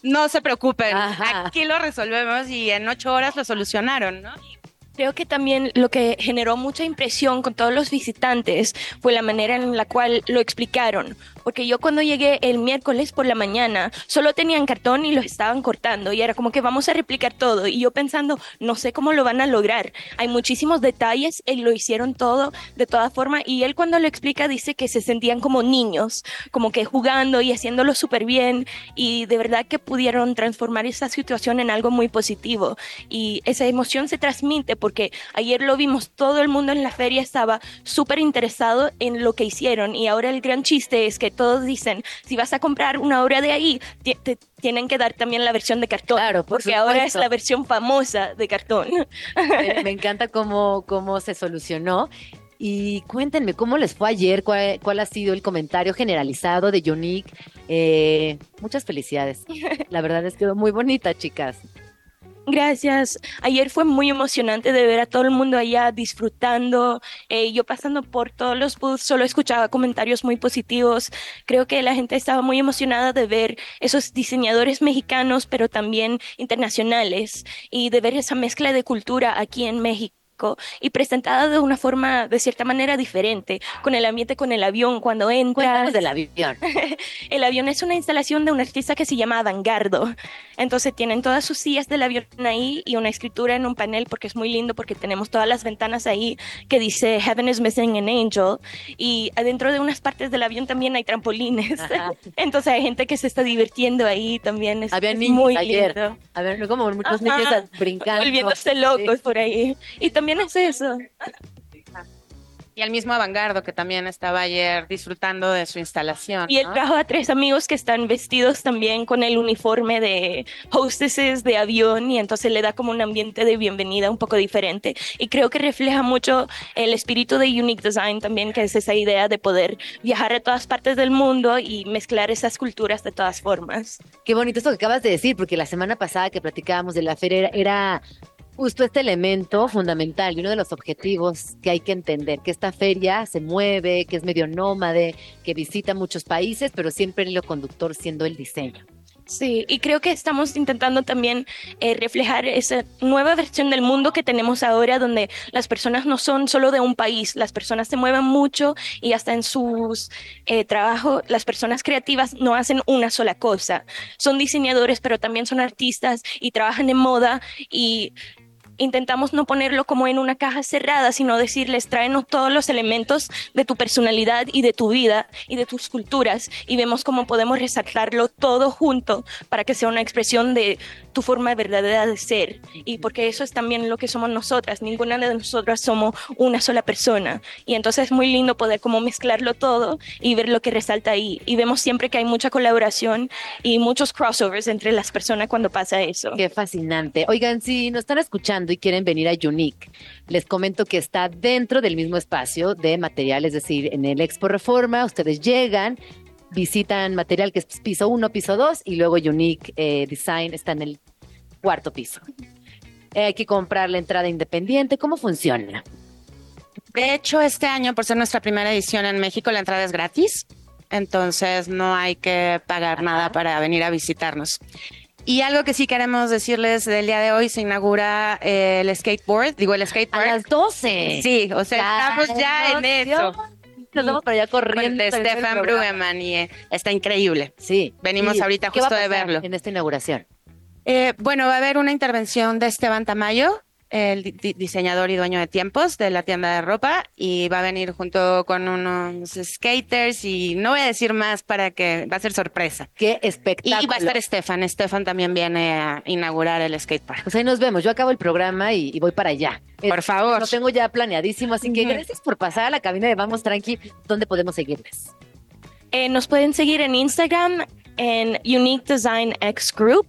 Speaker 14: no se preocupen, aquí lo resolvemos y en ocho horas lo solucionaron, ¿no?
Speaker 13: Creo que también lo que generó mucha impresión con todos los visitantes fue la manera en la cual lo explicaron. Porque yo cuando llegué el miércoles por la mañana, solo tenían cartón y lo estaban cortando. Y era como que vamos a replicar todo. Y yo pensando, no sé cómo lo van a lograr. Hay muchísimos detalles y lo hicieron todo de toda forma. Y él cuando lo explica dice que se sentían como niños, como que jugando y haciéndolo súper bien. Y de verdad que pudieron transformar esa situación en algo muy positivo. Y esa emoción se transmite porque ayer lo vimos, todo el mundo en la feria estaba súper interesado en lo que hicieron. Y ahora el gran chiste es que todos dicen, si vas a comprar una obra de ahí, te tienen que dar también la versión de cartón. porque ahora es la versión famosa de cartón.
Speaker 3: Me, encanta cómo, cómo se solucionó. Y cuéntenme, ¿cómo les fue ayer? ¿Cuál, cuál ha sido el comentario generalizado de Unique? Eh, muchas felicidades. La verdad es que quedó muy bonita, chicas.
Speaker 13: Gracias. Ayer fue muy emocionante de ver a todo el mundo allá disfrutando. Eh, yo pasando por todos los booths solo escuchaba comentarios muy positivos. Creo que la gente estaba muy emocionada de ver esos diseñadores mexicanos, pero también internacionales, y de ver esa mezcla de cultura aquí en México y presentada de una forma de cierta manera diferente, con el ambiente con el avión cuando entras.
Speaker 3: Cuéntanos del avión.
Speaker 13: el avión es una instalación de un artista que se llama Avangardo. Entonces tienen todas sus sillas del avión ahí y una escritura en un panel porque es muy lindo porque tenemos todas las ventanas ahí que dice Heaven is missing an angel y adentro de unas partes del avión también hay trampolines. Entonces hay gente que se está divirtiendo ahí también. Es,
Speaker 3: Había
Speaker 13: es
Speaker 3: niños
Speaker 13: muy
Speaker 3: ayer.
Speaker 13: lindo.
Speaker 3: A ver, como muchos
Speaker 13: Ajá.
Speaker 3: niños brincando.
Speaker 13: Volviéndose locos por ahí. Y también es eso.
Speaker 14: Y al mismo Avangardo, que también estaba ayer disfrutando de su instalación.
Speaker 13: Y él
Speaker 14: ¿no?
Speaker 13: trajo a tres amigos que están vestidos también con el uniforme de hostesses de avión y entonces le da como un ambiente de bienvenida un poco diferente. Y creo que refleja mucho el espíritu de Unique Design también, que es esa idea de poder viajar a todas partes del mundo y mezclar esas culturas de todas formas.
Speaker 3: Qué bonito esto que acabas de decir, porque la semana pasada que platicábamos de la feria era, era justo este elemento fundamental y uno de los objetivos que hay que entender, que esta feria se mueve, que es medio nómade, que visita muchos países, pero siempre hilo conductor siendo el diseño.
Speaker 13: Sí, y creo que estamos intentando también eh, reflejar esa nueva versión del mundo que tenemos ahora, donde las personas no son solo de un país, las personas se mueven mucho y hasta en sus eh, trabajos, las personas creativas no hacen una sola cosa. Son diseñadores, pero también son artistas y trabajan en moda y intentamos no ponerlo como en una caja cerrada, sino decirles, tráenos todos los elementos de tu personalidad y de tu vida y de tus culturas y vemos cómo podemos resaltarlo todo junto para que sea una expresión de tu forma verdadera de ser. Y porque eso es también lo que somos nosotras, ninguna de nosotras somos una sola persona. Y entonces es muy lindo poder como mezclarlo todo y ver lo que resalta ahí. Y vemos siempre que hay mucha colaboración y muchos crossovers entre las personas cuando pasa eso.
Speaker 3: Qué fascinante. Oigan, si nos están escuchando y quieren venir a Unique, les comento que está dentro del mismo espacio de material, es decir, en el Expo Reforma, ustedes llegan, visitan material que es piso 1, piso 2 y luego Unique eh, Design está en el cuarto piso. Eh, hay que comprar la entrada independiente. ¿Cómo funciona?
Speaker 14: De hecho, este año, por ser nuestra primera edición en México, la entrada es gratis. Entonces no hay que pagar nada para venir a visitarnos. Y algo que sí queremos decirles del día de hoy, se inaugura eh, el skateboard, digo el skateboard.
Speaker 3: A las 12.
Speaker 14: Sí, o sea,
Speaker 3: Ya,
Speaker 14: estamos ya en eso.
Speaker 3: Nos vamos para allá corriendo.
Speaker 14: De Stefan. Brueggemann y eh, está increíble.
Speaker 3: Sí.
Speaker 14: Venimos
Speaker 3: ¿Y
Speaker 14: ahorita justo de verlo.
Speaker 3: En esta inauguración.
Speaker 14: Eh, bueno, va a haber una intervención de Esteban Tamayo, el di- di- diseñador y dueño de tiempos de la tienda de ropa, y va a venir junto con unos skaters y no voy a decir más para que va a ser sorpresa.
Speaker 3: Qué
Speaker 14: Y
Speaker 3: espectáculo.
Speaker 14: va a estar Estefan. Estefan también viene a inaugurar el skatepark.
Speaker 3: Pues ahí nos vemos. Yo acabo el programa y, y voy para allá.
Speaker 14: Por
Speaker 3: Eh,
Speaker 14: favor.
Speaker 3: Lo tengo ya planeadísimo, así que gracias por pasar a la cabina de Vamos Tranqui. ¿Dónde podemos seguirles?
Speaker 13: Eh, nos pueden seguir en Instagram en Unique Design X Group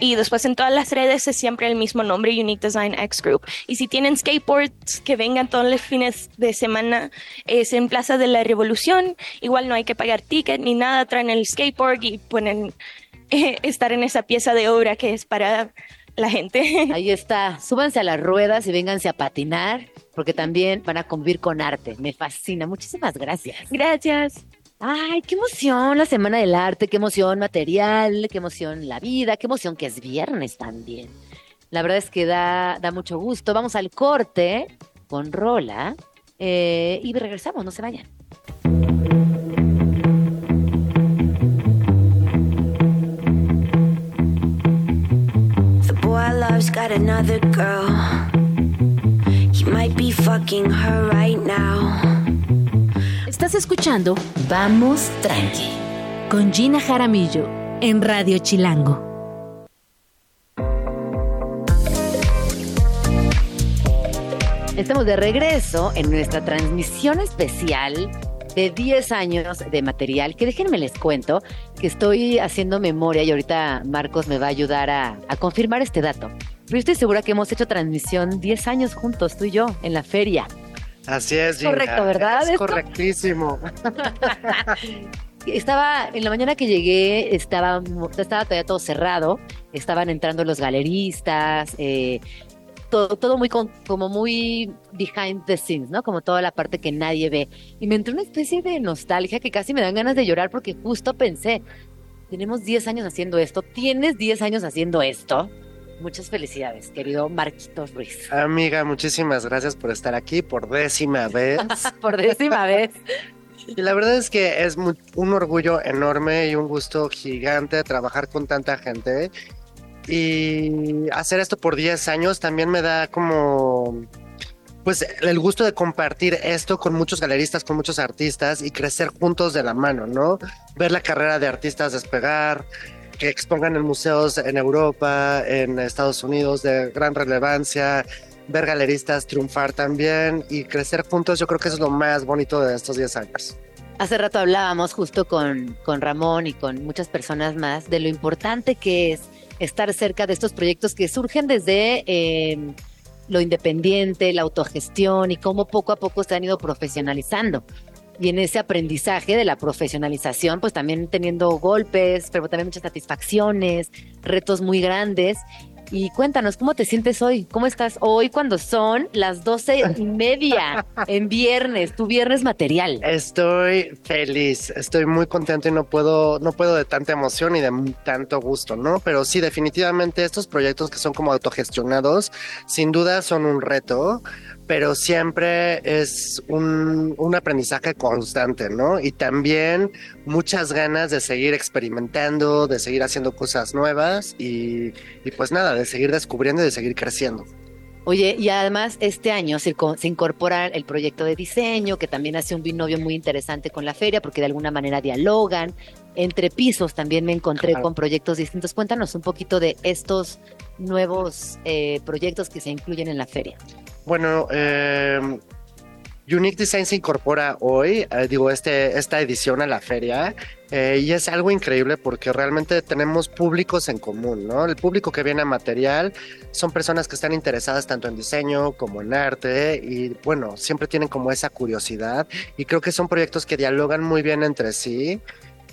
Speaker 13: y después en todas las redes es siempre el mismo nombre, Unique Design X Group. Y si tienen skateboards que vengan todos los fines de semana, es en Plaza de la Revolución. Igual no hay que pagar ticket ni nada, traen el skateboard y pueden eh, estar en esa pieza de obra que es para la gente.
Speaker 3: Ahí está. Súbanse a las ruedas y vénganse a patinar, porque también van a convivir con arte. Me fascina. Muchísimas gracias.
Speaker 13: Gracias.
Speaker 3: Ay, qué emoción la Semana del Arte, qué emoción material, qué emoción la vida, qué emoción que es viernes también. La verdad es que da, da mucho gusto. Vamos al corte con Rola eh, y regresamos, no se vayan.
Speaker 8: Love's got another girl. He might be fucking her right now.
Speaker 1: Estás escuchando Vamos Tranqui con Gina Jaramillo en Radio Chilango.
Speaker 3: Estamos de regreso en nuestra transmisión especial de 10 años de material, que déjenme les cuento que estoy haciendo memoria y ahorita Marcos me va a ayudar a, confirmar este dato. Pero estoy segura que hemos hecho transmisión 10 años juntos, tú y yo, en la feria.
Speaker 15: Así es, Gina.
Speaker 3: Correcto, ¿verdad?
Speaker 15: Es
Speaker 3: Esto-
Speaker 15: correctísimo.
Speaker 3: Estaba, en la mañana que llegué, estaba, estaba todavía todo cerrado, estaban entrando los galeristas, eh, todo, todo muy con- como muy behind the scenes, ¿no? Como toda la parte que nadie ve. Y me entró una especie de nostalgia que casi me dan ganas de llorar porque justo pensé, tenemos 10 años haciendo esto, tienes 10 años haciendo esto. Muchas felicidades, querido Marquitos Ruiz.
Speaker 15: Amiga, muchísimas gracias por estar aquí por décima vez.
Speaker 3: Por décima vez.
Speaker 15: Y la verdad es que es un orgullo enorme y un gusto gigante trabajar con tanta gente. Y hacer esto por 10 años también me da como, pues, el gusto de compartir esto con muchos galeristas, con muchos artistas y crecer juntos de la mano, ¿no? Ver la carrera de artistas despegar, que expongan en museos en Europa, en Estados Unidos de gran relevancia, ver galeristas triunfar también y crecer juntos, yo creo que eso es lo más bonito de estos 10 años.
Speaker 3: Hace rato hablábamos justo con, con Ramón y con muchas personas más de lo importante que es estar cerca de estos proyectos que surgen desde eh, lo independiente, la autogestión y cómo poco a poco se han ido profesionalizando. Y en ese aprendizaje de la profesionalización, pues también teniendo golpes, pero también muchas satisfacciones, retos muy grandes. Y cuéntanos, ¿cómo te sientes hoy? ¿Cómo estás hoy cuando son las doce y media en viernes, tu viernes material?
Speaker 15: Estoy feliz, estoy muy contento y no puedo, no puedo de tanta emoción y de tanto gusto, ¿no? Pero sí, definitivamente estos proyectos que son como autogestionados, sin duda son un reto, pero siempre es un, un aprendizaje constante, ¿no? Y también muchas ganas de seguir experimentando, de seguir haciendo cosas nuevas y, y pues nada, de seguir descubriendo y de seguir creciendo.
Speaker 3: Oye, y además este año se, co- se incorpora el proyecto de diseño, que también hace un binomio muy interesante con la feria, porque de alguna manera dialogan. Entre pisos también me encontré
Speaker 15: Claro.
Speaker 3: con proyectos distintos. Cuéntanos un poquito de estos nuevos eh, proyectos que se incluyen en la feria.
Speaker 15: Bueno, eh, Unique Design se incorpora hoy, eh, digo, este, esta edición a la feria, eh, y es algo increíble porque realmente tenemos públicos en común, ¿no? El público que viene a material son personas que están interesadas tanto en diseño como en arte, y bueno, siempre tienen como esa curiosidad, y creo que son proyectos que dialogan muy bien entre sí,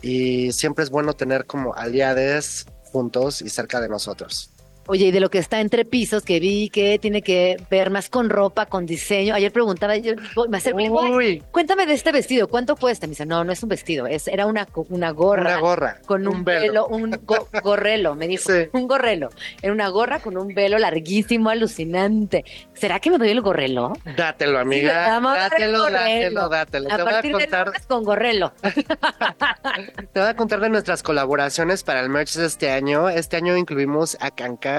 Speaker 15: y siempre es bueno tener como aliados juntos y cerca de nosotros.
Speaker 3: Oye, y de lo que está entre pisos, que vi que tiene que ver más con ropa, con diseño. Ayer preguntaba, yo me acerqué, "Ay, cuéntame de este vestido, ¿cuánto cuesta? Me dice, no, no es un vestido, es, era una, una gorra.
Speaker 15: Una gorra,
Speaker 3: Con un,
Speaker 15: un velo.
Speaker 3: velo, un go- gorrelo, me dijo, un gorrelo. Era una gorra con un velo larguísimo, alucinante. ¿Será que me doy el gorrelo?
Speaker 15: Dátelo, amiga.
Speaker 3: El
Speaker 15: Dátelo, dátelo, dátelo.
Speaker 3: A
Speaker 15: Te voy a
Speaker 3: partir
Speaker 15: contar.
Speaker 3: lunes con gorrelo.
Speaker 15: Te voy a contar de nuestras colaboraciones para el merch de este año. Este año incluimos a Cancan,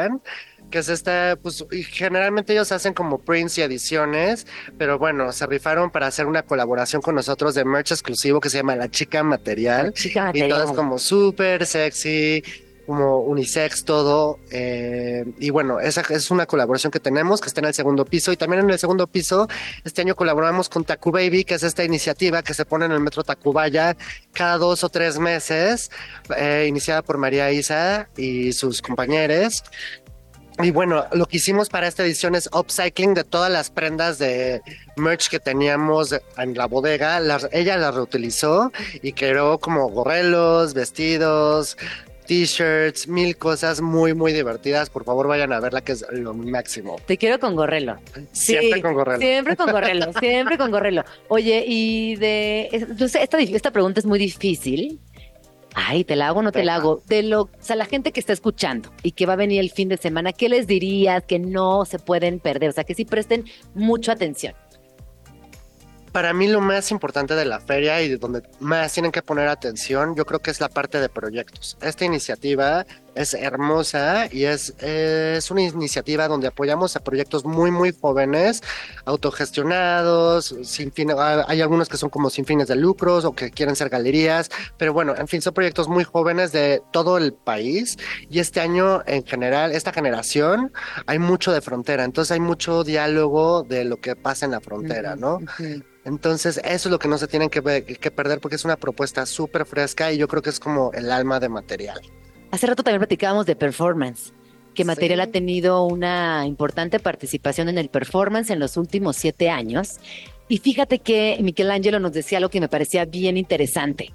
Speaker 15: que es esta, pues y generalmente ellos hacen como prints y ediciones, pero bueno, se rifaron para hacer una colaboración con nosotros de merch exclusivo que se llama La Chica Material.
Speaker 3: Chica
Speaker 15: Y todo
Speaker 3: Material.
Speaker 15: es como súper sexy, como unisex todo. eh, y bueno, esa es una colaboración que tenemos que está en el segundo piso. Y también en el segundo piso, este año colaboramos con Taku Baby, que es esta iniciativa que se pone en el metro Tacubaya cada dos o tres meses, eh, iniciada por María Isa y sus compañeros. Y bueno, lo que hicimos para esta edición es upcycling de todas las prendas de merch que teníamos en la bodega. Ella las reutilizó y creó como gorrelos, vestidos, t-shirts, mil cosas muy, muy divertidas. Por favor, vayan a verla, que es lo máximo.
Speaker 3: Te quiero con gorrelo.
Speaker 15: Siempre
Speaker 3: Sí,
Speaker 15: con gorrelo.
Speaker 3: Siempre con gorrelo, siempre con gorrelo. Oye, y de. es- Yo sé, esta, esta pregunta es muy difícil. Ay, ¿te la hago o no te la hago? De lo, o sea, la gente que está escuchando y que va a venir el fin de semana, ¿qué les dirías que no se pueden perder? O sea, que sí presten mucha atención.
Speaker 15: Para mí lo más importante de la feria y de donde más tienen que poner atención, yo creo que es la parte de proyectos. Esta iniciativa es hermosa y es, es una iniciativa donde apoyamos a proyectos muy, muy jóvenes, autogestionados, sin fin, ah, hay algunos que son como sin fines de lucros o que quieren ser galerías, pero bueno, en fin, son proyectos muy jóvenes de todo el país y este año en general, esta generación, hay mucho de frontera, entonces hay mucho diálogo de lo que pasa en la frontera, ¿no? Entonces, eso es lo que no se tienen que, que perder porque es una propuesta súper fresca y yo creo que es como el alma de material.
Speaker 3: Hace rato también platicábamos de performance, que Material ha tenido una importante participación en el performance en los últimos siete años. Y fíjate que Michelangelo nos decía algo que me parecía bien interesante,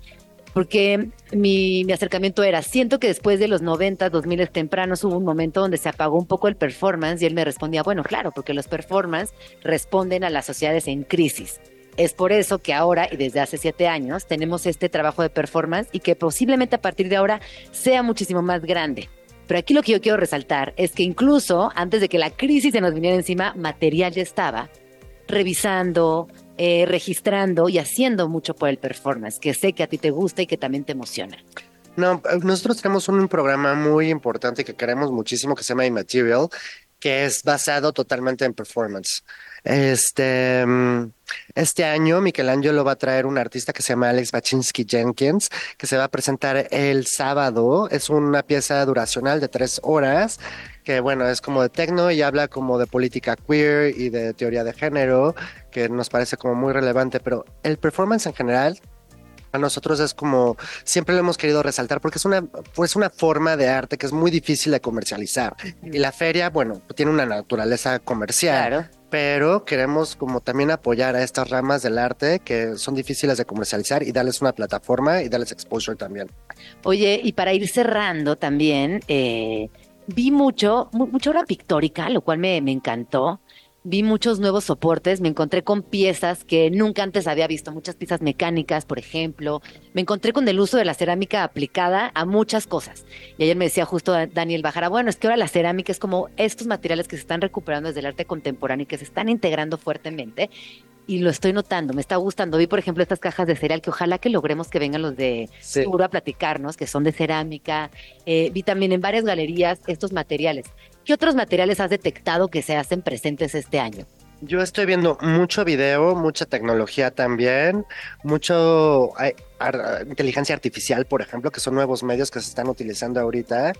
Speaker 3: porque mi, mi acercamiento era, siento que después de los 90, 2000 tempranos hubo un momento donde se apagó un poco el performance y él me respondía, bueno, claro, porque los performance responden a las sociedades en crisis. Es por eso que ahora y desde hace siete años tenemos este trabajo de performance y que posiblemente a partir de ahora sea muchísimo más grande. Pero aquí lo que yo quiero resaltar es que incluso antes de que la crisis se nos viniera encima, material ya estaba revisando, eh, registrando y haciendo mucho por el performance, que sé que a ti te gusta y que también te emociona.
Speaker 15: No, nosotros tenemos un programa muy importante que queremos muchísimo que se llama Immaterial, que es basado totalmente en performance. Este, mm, este año Michelangelo va a traer un artista que se llama Alex Baczynski Jenkins, que se va a presentar el sábado. Es una pieza duracional de tres horas, que bueno, es como de techno y habla como de política queer y de teoría de género, que nos parece como muy relevante, pero el performance en general a nosotros es como siempre lo hemos querido resaltar porque es una pues una forma de arte que es muy difícil de comercializar. Y la feria bueno tiene una naturaleza comercial pero queremos como también apoyar a estas ramas del arte que son difíciles de comercializar y darles una plataforma y darles exposure también
Speaker 3: Oye, y para ir cerrando también, eh, vi mucho, mu- mucha obra pictórica, lo cual me, me encantó. Vi muchos nuevos soportes, me encontré con piezas que nunca antes había visto, muchas piezas mecánicas, por ejemplo. Me encontré con el uso de la cerámica aplicada a muchas cosas. Y ayer me decía justo Da- Daniel Bajara, bueno, es que ahora la cerámica es como estos materiales que se están recuperando desde el arte contemporáneo y que se están integrando fuertemente. Y lo estoy notando, me está gustando. Vi, por ejemplo, estas cajas de cereal que ojalá que logremos que vengan los de
Speaker 12: Sí.
Speaker 3: Seguro a platicarnos, que son de cerámica. Eh, vi también en varias galerías estos materiales. ¿Qué otros materiales has detectado que se hacen presentes este año?
Speaker 15: Yo estoy viendo mucho video, mucha tecnología también, mucho ay, ar- inteligencia artificial, por ejemplo, que son nuevos medios que se están utilizando ahorita.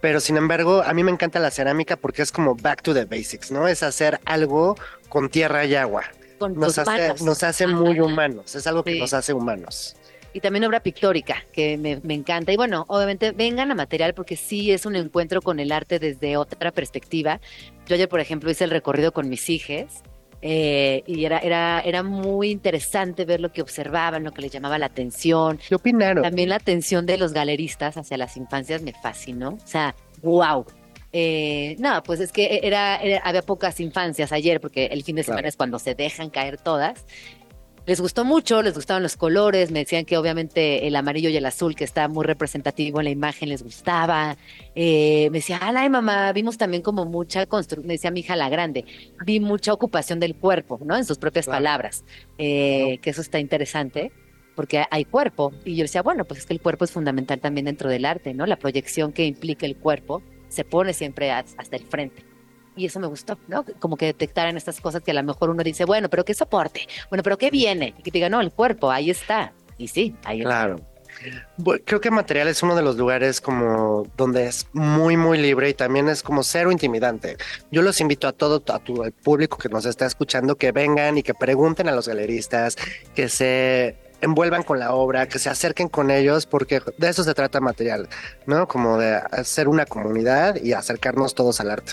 Speaker 15: Pero sin embargo, a mí me encanta la cerámica porque es como back to the basics, ¿no? Es hacer algo con tierra y agua.
Speaker 3: Con
Speaker 15: Nos hace,
Speaker 3: manos.
Speaker 15: nos hace muy humanos, es algo que nos hace humanos.
Speaker 3: Y también obra pictórica, que me, me encanta. Y bueno, obviamente vengan a material porque sí es un encuentro con el arte desde otra perspectiva. Yo ayer, por ejemplo, hice el recorrido con mis hijas eh, y era, era, era muy interesante ver lo que observaban, lo que les llamaba la atención.
Speaker 15: ¿Qué opinaron?
Speaker 3: También la atención de los galeristas hacia las infancias me fascinó. O sea, wow. Eh, no, pues es que era, era- había pocas infancias ayer, porque el fin de semana
Speaker 15: Claro.
Speaker 3: es cuando se dejan caer todas. Les gustó mucho, les gustaban los colores, me decían que obviamente el amarillo y el azul, que está muy representativo en la imagen, les gustaba. Eh, me decía, ay mamá, vimos también como mucha construcción, me decía mi hija la grande, vi mucha ocupación del cuerpo, ¿no? En sus propias palabras, Eh, que eso está interesante, porque hay cuerpo. Y yo decía, bueno, pues es que el cuerpo es fundamental también dentro del arte, ¿no? La proyección que implica el cuerpo se pone siempre hasta el frente. Y eso me gustó, ¿no? Como que detectaran estas cosas que a lo mejor uno dice, bueno, pero ¿qué soporte? Bueno, pero ¿qué viene? Y que te diga, no, el cuerpo, ahí está. Y sí, ahí está.
Speaker 15: Claro. Creo que material es uno de los lugares como donde es muy, muy libre y también es como cero intimidante. Yo los invito a todo, a tu al público que nos está escuchando, que vengan y que pregunten a los galeristas, que se envuelvan con la obra, que se acerquen con ellos, porque de eso se trata material, ¿no? Como de hacer una comunidad y acercarnos todos al arte.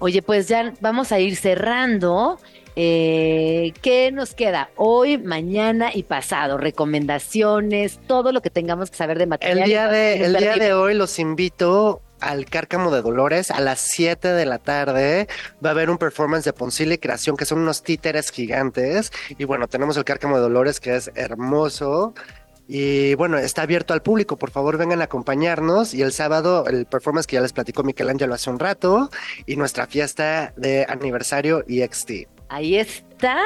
Speaker 3: Oye, pues ya vamos a ir cerrando. Eh, ¿Qué nos queda hoy, mañana y pasado? Recomendaciones, todo lo que tengamos que saber de material.
Speaker 15: El día de, el día de hoy los invito al Cárcamo de Dolores a las 7 de la tarde. Va a haber un performance de Poncile y Creación que son unos títeres gigantes. Y bueno, tenemos el Cárcamo de Dolores que es hermoso. Y bueno, está abierto al público. Por favor, vengan a acompañarnos. Y el sábado, el performance que ya les platicó Michelangelo hace un rato. Y nuestra fiesta de aniversario EXT.
Speaker 3: Ahí está.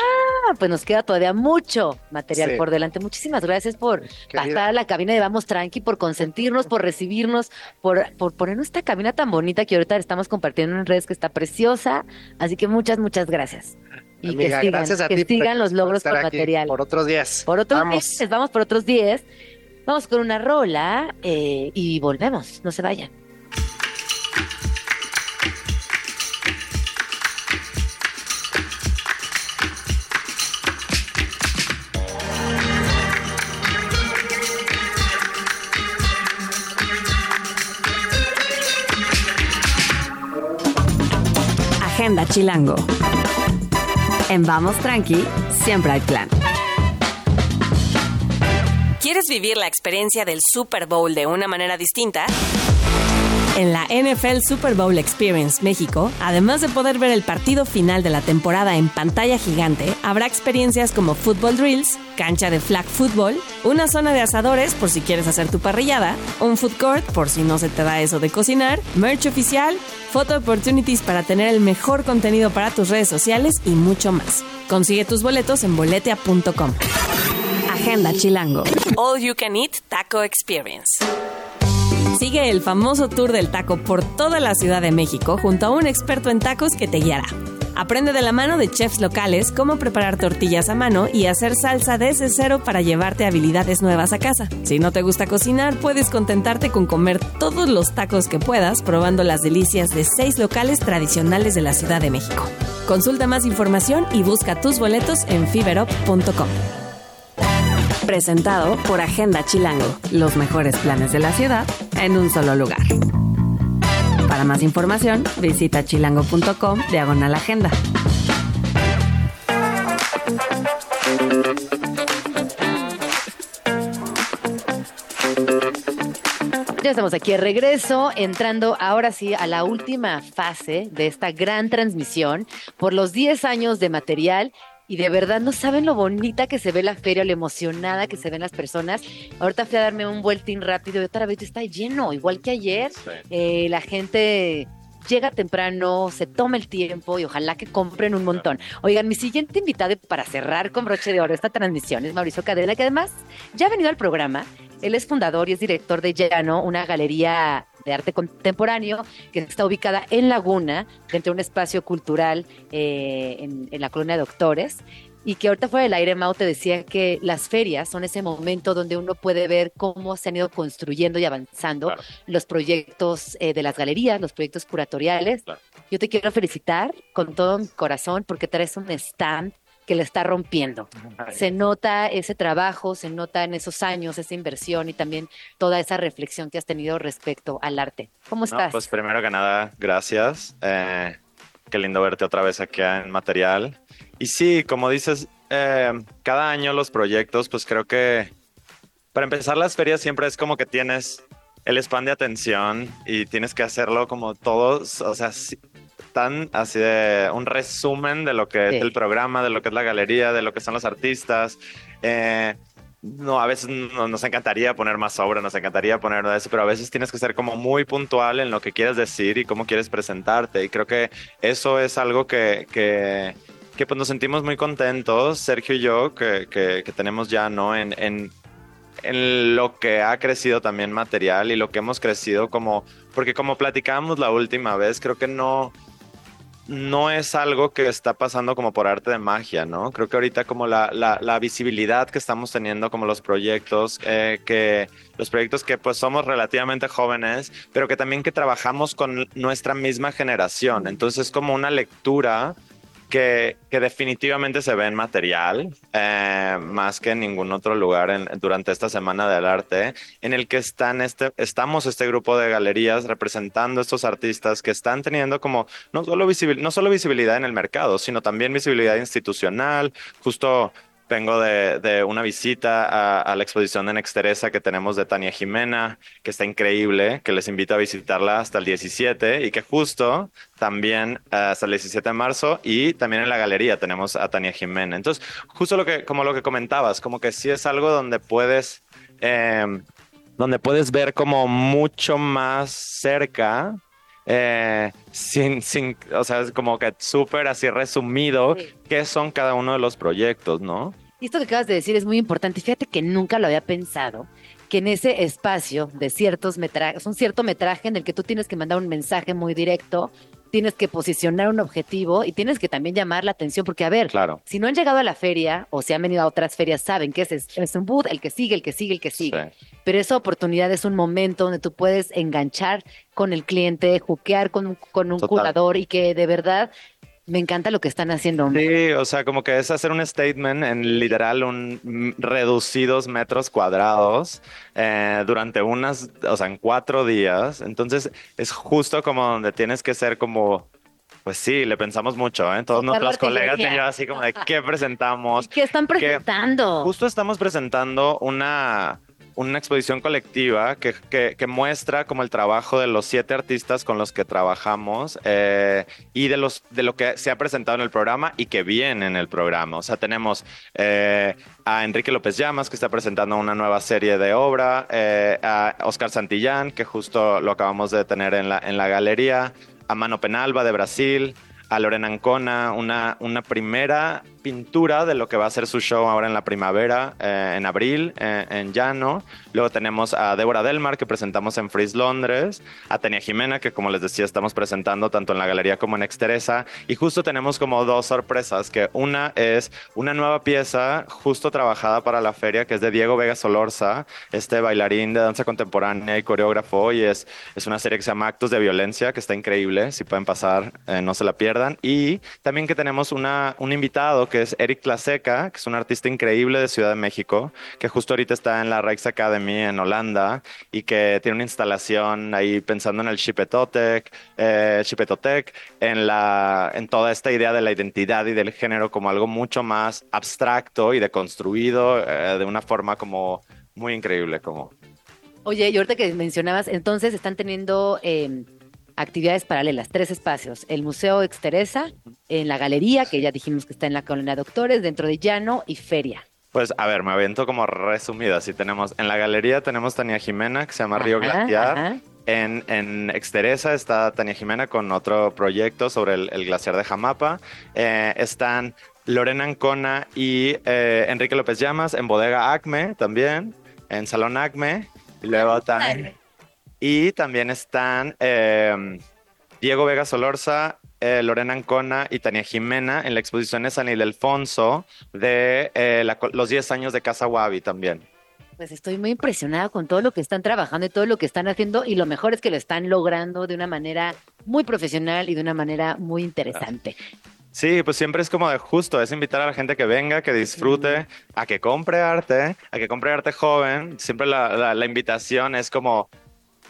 Speaker 3: Pues nos queda todavía mucho material
Speaker 15: Sí.
Speaker 3: por delante. Muchísimas gracias por
Speaker 15: Querida.
Speaker 3: pasar a la cabina de Vamos Tranqui, por consentirnos, por recibirnos, por, por ponernos esta cabina tan bonita que ahorita estamos compartiendo en redes que está preciosa. Así que muchas, muchas gracias. Y
Speaker 15: Amiga,
Speaker 3: que sigan,
Speaker 15: gracias a
Speaker 3: que
Speaker 15: ti por-
Speaker 3: sigan los
Speaker 15: por
Speaker 3: logros
Speaker 15: aquí
Speaker 3: material.
Speaker 15: Por otros días.
Speaker 3: Por otros
Speaker 15: Vamos.
Speaker 3: 10, vamos por otros 10. Vamos con una rola eh, y volvemos. No se vayan.
Speaker 16: Agenda Chilango. En Vamos Tranqui, siempre hay plan.
Speaker 17: ¿Quieres vivir la experiencia del Super Bowl de una manera distinta?
Speaker 16: En la NFL Super Bowl Experience México, además de poder ver el partido final de la temporada en pantalla gigante, habrá experiencias como football drills, cancha de flag football, una zona de asadores por si quieres hacer tu parrillada, un food court por si no se te da eso de cocinar, merch oficial, photo opportunities para tener el mejor contenido para tus redes sociales y mucho más. Consigue tus boletos en boletia.com. Agenda Chilango.
Speaker 17: All You Can Eat Taco Experience.
Speaker 16: Sigue el famoso tour del taco por toda la Ciudad de México junto a un experto en tacos que te guiará. Aprende de la mano de chefs locales cómo preparar tortillas a mano y hacer salsa desde cero para llevarte habilidades nuevas a casa. Si no te gusta cocinar, puedes contentarte con comer todos los tacos que puedas probando las delicias de seis locales tradicionales de la Ciudad de México. Consulta más información y busca tus boletos en fiberop.com.
Speaker 17: Presentado por Agenda Chilango.
Speaker 16: Los mejores planes de la ciudad en un solo lugar. Para más información, visita chilango.com diagonal agenda.
Speaker 3: Ya estamos aquí de regreso, entrando ahora sí a la última fase de esta gran transmisión por los 10 años de material. Y de verdad no saben lo bonita que se ve la feria, lo emocionada que se ven las personas. Ahorita fui a darme un vueltín rápido y otra vez está lleno, igual que ayer. Eh, la gente llega temprano, se toma el tiempo y ojalá que compren un montón. Oigan, mi siguiente invitado para cerrar con broche de oro esta transmisión es Mauricio Cadena, que además ya ha venido al programa. Él es fundador y es director de Llano, una galería de arte contemporáneo que está ubicada en Laguna, dentro de un espacio cultural eh, en, en la colonia Doctores. Y que ahorita fuera del aire, Mau te decía que las ferias son ese momento donde uno puede ver cómo se han ido construyendo y avanzando los proyectos eh, de las galerías, los proyectos curatoriales. Yo te quiero felicitar con todo mi corazón porque traes un stand que le está rompiendo. Se nota ese trabajo, se nota en esos años, esa inversión y también toda esa reflexión que has tenido respecto al arte. ¿Cómo
Speaker 18: No,
Speaker 3: estás?
Speaker 18: pues primero que nada, gracias. Eh, qué lindo verte otra vez aquí en material. Y sí, como dices, eh, cada año los proyectos, pues creo que para empezar las ferias siempre es como que tienes el span de atención y tienes que hacerlo como todos, o sea, sí, tan así de un resumen de lo que
Speaker 19: Sí.
Speaker 18: es el programa, de lo que es la galería, de lo que son los artistas. Eh, no, a veces no- nos encantaría poner más obra, nos encantaría poner eso, pero a veces tienes que ser como muy puntual en lo que quieres decir y cómo quieres presentarte. Y creo que eso es algo que, que, que, pues nos sentimos muy contentos, Sergio y yo, que, que, que tenemos ya, ¿no? En, en, en lo que ha crecido también material y lo que hemos crecido como, porque como platicábamos la última vez, creo que no, no es algo que está pasando como por arte de magia, ¿no? Creo que ahorita como la, la, la visibilidad que estamos teniendo como los proyectos, eh, que los proyectos que pues somos relativamente jóvenes, pero que también que trabajamos con nuestra misma generación. Entonces como una lectura que, definitivamente se ve en material, eh, más que en ningún otro lugar durante esta Semana del Arte, en el que están este, estamos este grupo de galerías representando estos artistas que están teniendo como no solo, visibil- no solo visibilidad en el mercado, sino también visibilidad institucional. Justo vengo de, de una visita a, a la exposición de Nexteresa que tenemos de Tania Jimena, que está increíble, que les invito a visitarla hasta el 17 y que justo también eh, hasta el 17 de marzo y también en la galería tenemos a Tania Jimena. Entonces, justo lo que, como lo que comentabas, como que sí es algo donde puedes, eh, donde puedes ver como mucho más cerca eh, sin, sin, o sea, es como que súper así resumido qué son cada uno de los proyectos, ¿no?
Speaker 3: Y esto que acabas de decir es muy importante. Fíjate que nunca lo había pensado, que en ese espacio de ciertos metrajes, un cierto metraje en el que tú tienes que mandar un mensaje muy directo, tienes que posicionar un objetivo y tienes que también llamar la atención, porque a ver,
Speaker 18: Claro.
Speaker 3: si no han llegado a la feria o si han venido a otras ferias, saben que ese es, es un boot, el que sigue, el que sigue, el que sigue. Pero esa oportunidad es un momento donde tú puedes enganchar con el cliente, juquear con, un- con un
Speaker 18: Total.
Speaker 3: curador y que de verdad me encanta lo que están haciendo.
Speaker 18: Sí, o sea, como que es hacer un statement en literal un reducidos metros cuadrados eh, durante unas, o sea, en cuatro días. Entonces es justo como donde tienes que ser como, pues sí, le pensamos mucho, ¿eh? Todos nuestros colegas yo así como de qué presentamos.
Speaker 3: ¿Qué están presentando?
Speaker 18: Justo estamos presentando una, una exposición colectiva que, que- muestra como el trabajo de los siete artistas con los que trabajamos eh, y de, los, de lo que se ha presentado en el programa y que viene en el programa. O sea, tenemos eh, a Enrique López Llamas, que está presentando una nueva serie de obra, eh, a Oscar Santillán, que justo lo acabamos de tener en la, en la galería, a Mano Penalba de Brasil, a Lorena Ancona, una, una primera pintura de lo que va a ser su show ahora en la primavera, eh, en abril, eh, en Llano. Luego tenemos a Débora Delmar, que presentamos en Freeze Londres, a Tenia Jimena, que como les decía, estamos presentando tanto en la galería como en Exteresa. Y justo tenemos como dos sorpresas, que una es una nueva pieza justo trabajada para la feria, que es de Diego Vega Solorza, este bailarín de danza contemporánea y coreógrafo, y es, es una serie que se llama Actos de Violencia, que está increíble, si pueden pasar, eh, no se la pierdan. Y también que tenemos una, un invitado que es Eric Claseca, que es un artista increíble de Ciudad de México, que justo ahorita está en la Rijks Academy en Holanda y que tiene una instalación ahí pensando en el Chipetotec, eh, en, la, en toda esta idea de la identidad y del género como algo mucho más abstracto y deconstruido eh, de una forma como muy increíble, como.
Speaker 3: Oye, y ahorita que mencionabas, entonces están teniendo eh, actividades paralelas, tres espacios. El Museo Exteresa, en la galería, que ya dijimos que está en la colonia Doctores, dentro de Llano y Feria.
Speaker 18: Pues a ver, me aviento como resumido. Así tenemos, en la galería tenemos Tania Jimena, que se llama Río Glaciar.
Speaker 3: ajá.
Speaker 18: En, en Exteresa está Tania Jimena con otro proyecto sobre el, el glaciar de Jamapa. Eh, están Lorena Ancona y eh, Enrique López Llamas en Bodega Acme también, en Salón Acme. Y luego también. Y también están eh, Diego Vega Solorza, eh, Lorena Ancona y Tania Jimena en la exposición de San Ildefonso de eh, la los 10 años de Casa Wabi también.
Speaker 3: Pues estoy muy impresionada con todo lo que están trabajando y todo lo que están haciendo y lo mejor es que lo están logrando de una manera muy profesional y de una manera muy interesante.
Speaker 18: Sí, pues siempre es como de justo, es invitar a la gente que venga, que disfrute, a que compre arte, a que compre arte joven. Siempre la, la- la invitación es como,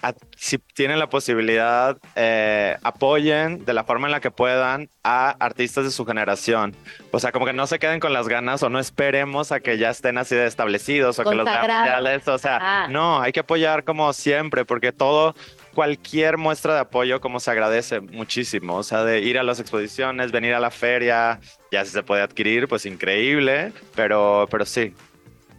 Speaker 18: a- si tienen la posibilidad, eh, apoyen de la forma en la que puedan a artistas de su generación. O sea, como que no se queden con las ganas o no esperemos a que ya estén así de establecidos o que los
Speaker 3: Consagrados.
Speaker 18: vean ya les- O sea,
Speaker 3: Ah.
Speaker 18: no, hay que apoyar como siempre, porque todo, cualquier muestra de apoyo como se agradece muchísimo. O sea, de ir a las exposiciones, venir a la feria, ya si se puede adquirir, pues increíble, pero, pero sí.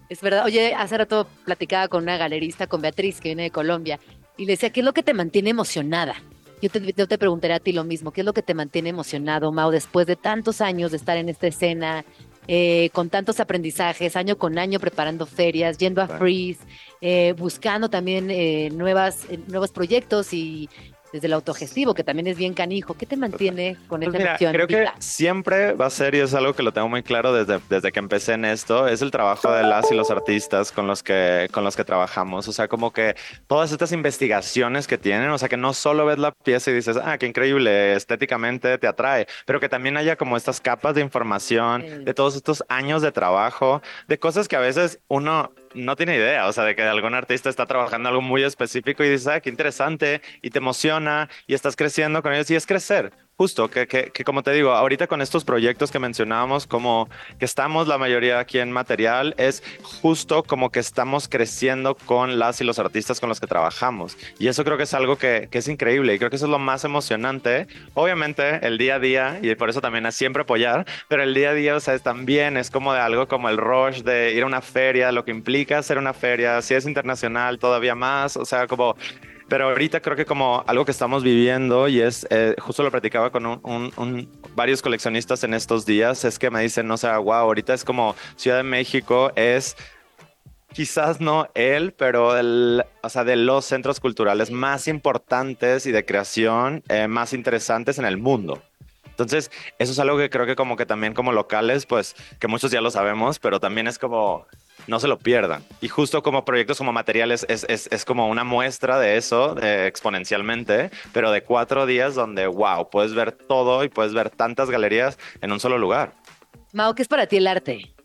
Speaker 3: Es verdad. Oye, hace rato platicaba con una galerista, con Beatriz, que viene de Colombia, y le decía, ¿qué es lo que te mantiene emocionada? Yo te, yo te preguntaré a ti lo mismo, ¿qué es lo que te mantiene emocionado, Mau, después de tantos años de estar en esta escena, eh, con tantos aprendizajes, año con año preparando ferias, yendo a. Freeze, eh, buscando también eh, nuevas, eh, nuevos proyectos y desde el autogestivo, que también es bien canijo. ¿Qué te mantiene con
Speaker 18: Pues
Speaker 3: esta
Speaker 18: mira,
Speaker 3: emoción?
Speaker 18: creo que siempre va a ser, y es algo que lo tengo muy claro desde, desde que empecé en esto, es el trabajo de las y los artistas con los, que, con los que trabajamos. O sea, como que todas estas investigaciones que tienen, o sea, que no solo ves la pieza y dices, ah, qué increíble, estéticamente te atrae, pero que también haya como estas capas de información, de todos estos años de trabajo, de cosas que a veces uno no tiene idea, o sea, de que algún artista está trabajando algo muy específico y dices, ah, qué interesante, y te emociona, y estás creciendo con ellos, y es crecer. Justo, que, que, que como te digo, ahorita con estos proyectos que mencionábamos, como que estamos la mayoría aquí en material, es justo como que estamos creciendo con las y los artistas con los que trabajamos. Y eso creo que es algo que, que es increíble y creo que eso es lo más emocionante. Obviamente, el día a día, y por eso también es siempre apoyar, pero el día a día, o sea, es también es como de algo como el rush de ir a una feria, lo que implica hacer una feria, si es internacional, todavía más, o sea, como pero ahorita creo que como algo que estamos viviendo y es, eh, justo lo platicaba con un, un- un- varios coleccionistas en estos días, es que me dicen, o sea, wow, ahorita es como Ciudad de México es quizás no él, pero el, o sea, de los centros culturales más importantes y de creación eh, más interesantes en el mundo. Entonces, eso es algo que creo que como que también como locales, pues que muchos ya lo sabemos, pero también es como no se lo pierdan. Y justo como proyectos como materiales es, es, es como una muestra de eso eh, exponencialmente, pero de cuatro días donde, wow, puedes ver todo y puedes ver tantas galerías en un solo lugar.
Speaker 3: Mau, ¿qué es para ti el arte?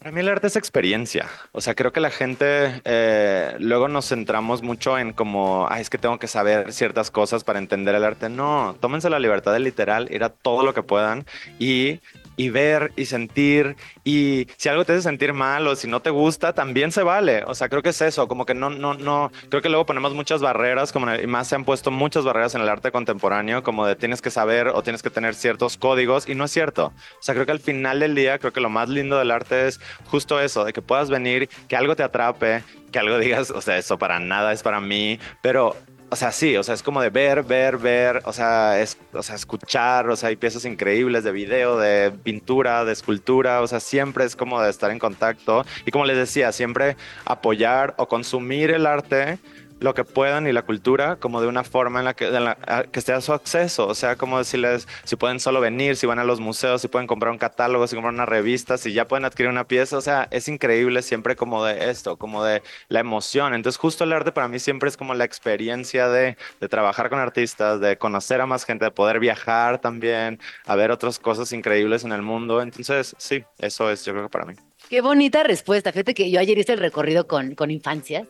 Speaker 18: Para mí el arte es experiencia. O sea, creo que la gente eh, luego nos centramos mucho en como, ay, es que tengo que saber ciertas cosas para entender el arte. No, tómense la libertad de literal, ir a todo lo que puedan y, y ver y sentir. Y si algo te hace sentir mal o si no te gusta, también se vale. O sea, creo que es eso, como que no, no, no, creo que luego ponemos muchas barreras, como el- más se han puesto muchas barreras en el arte contemporáneo, como de tienes que saber o tienes que tener ciertos códigos y no es cierto. O sea, creo que al final del día, creo que lo más lindo del arte es justo eso, de que puedas venir, que algo te atrape, que algo digas, o sea, eso para nada es para mí, pero o sea, sí, o sea, es como de ver, ver, ver, o sea, es, o sea, escuchar, o sea, hay piezas increíbles de video, de pintura, de escultura, o sea, siempre es como de estar en contacto. Y como les decía, siempre apoyar o consumir el arte lo que puedan y la cultura como de una forma en la que, en la- que su acceso, o sea, como decirles si pueden solo venir, si van a los museos, si pueden comprar un catálogo, si compran una revista, si ya pueden adquirir una pieza, o sea, es increíble siempre como de esto, como de la emoción. Entonces, justo el arte para mí siempre es como la experiencia de, de trabajar con artistas, de conocer a más gente, de poder viajar también, a ver otras cosas increíbles en el mundo. Entonces, sí, eso es yo creo que para mí.
Speaker 3: Qué bonita respuesta. Fíjate que yo ayer hice el recorrido con, con infancias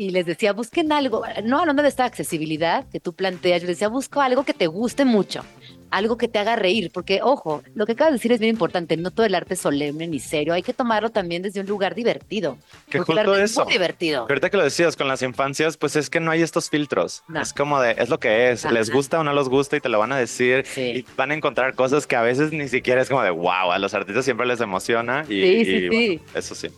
Speaker 3: y les decía, busquen algo, no hablando de esta accesibilidad que tú planteas, yo les decía, busco algo que te guste mucho. algo que te haga reír, porque ojo, lo que acabas de decir es bien importante, no todo el arte es solemne ni serio, hay que tomarlo también desde un lugar divertido.
Speaker 18: Que justo
Speaker 3: arte
Speaker 18: eso.
Speaker 3: es muy divertido.
Speaker 18: Que ahorita que lo decías con las infancias, pues es que no hay estos filtros.
Speaker 3: No.
Speaker 18: Es como de, es lo que es.
Speaker 3: Ajá.
Speaker 18: Les gusta o no les gusta y te lo van a decir. Y van a encontrar cosas que a veces ni siquiera es como de, wow, a los artistas siempre les emociona. Y,
Speaker 3: Sí, sí,
Speaker 18: y,
Speaker 3: sí.
Speaker 18: bueno, eso sí.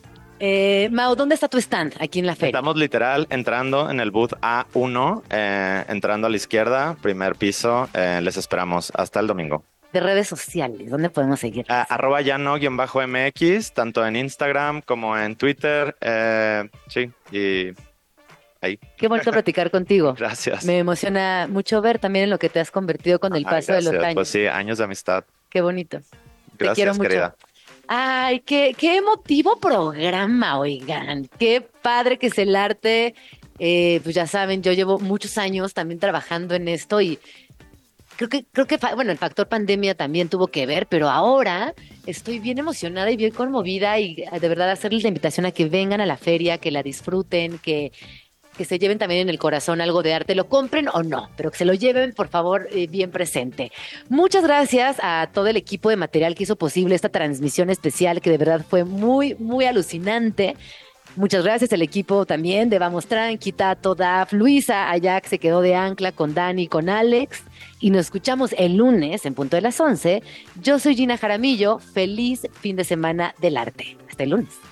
Speaker 3: Eh, Mao, ¿dónde está tu stand aquí en la feria?
Speaker 18: Estamos literal entrando en el booth A1, eh, entrando a la izquierda, primer piso. eh, les esperamos hasta el domingo.
Speaker 3: De redes sociales, ¿dónde podemos seguir?
Speaker 18: Ah, arroba llano-mx, tanto en Instagram como en Twitter. eh, sí, y ahí.
Speaker 3: Qué bonito platicar contigo.
Speaker 18: Gracias.
Speaker 3: Me emociona mucho ver también en lo que te has convertido con el
Speaker 18: Ay,
Speaker 3: paso de los años.
Speaker 18: Pues sí, años de amistad.
Speaker 3: Qué bonito. Te
Speaker 18: Gracias,
Speaker 3: quiero mucho.
Speaker 18: querida.
Speaker 3: Ay, qué, qué emotivo programa, oigan. Qué padre que es el arte. Eh, pues ya saben, yo llevo muchos años también trabajando en esto y creo que, creo que, bueno, el factor pandemia también tuvo que ver, pero ahora estoy bien emocionada y bien conmovida y de verdad hacerles la invitación a que vengan a la feria, que la disfruten, que, que se lleven también en el corazón algo de arte, lo compren o no, pero que se lo lleven, por favor, eh, bien presente. Muchas gracias a todo el equipo de material que hizo posible esta transmisión especial, que de verdad fue muy, muy alucinante. Muchas gracias al equipo también de Vamos Tranqui, Tato, Daf, Luisa, Ajax se quedó de ancla con Dani, con Alex. Y nos escuchamos el lunes en punto de las 11. Yo soy Gina Jaramillo. Feliz fin de semana del arte. Hasta el lunes.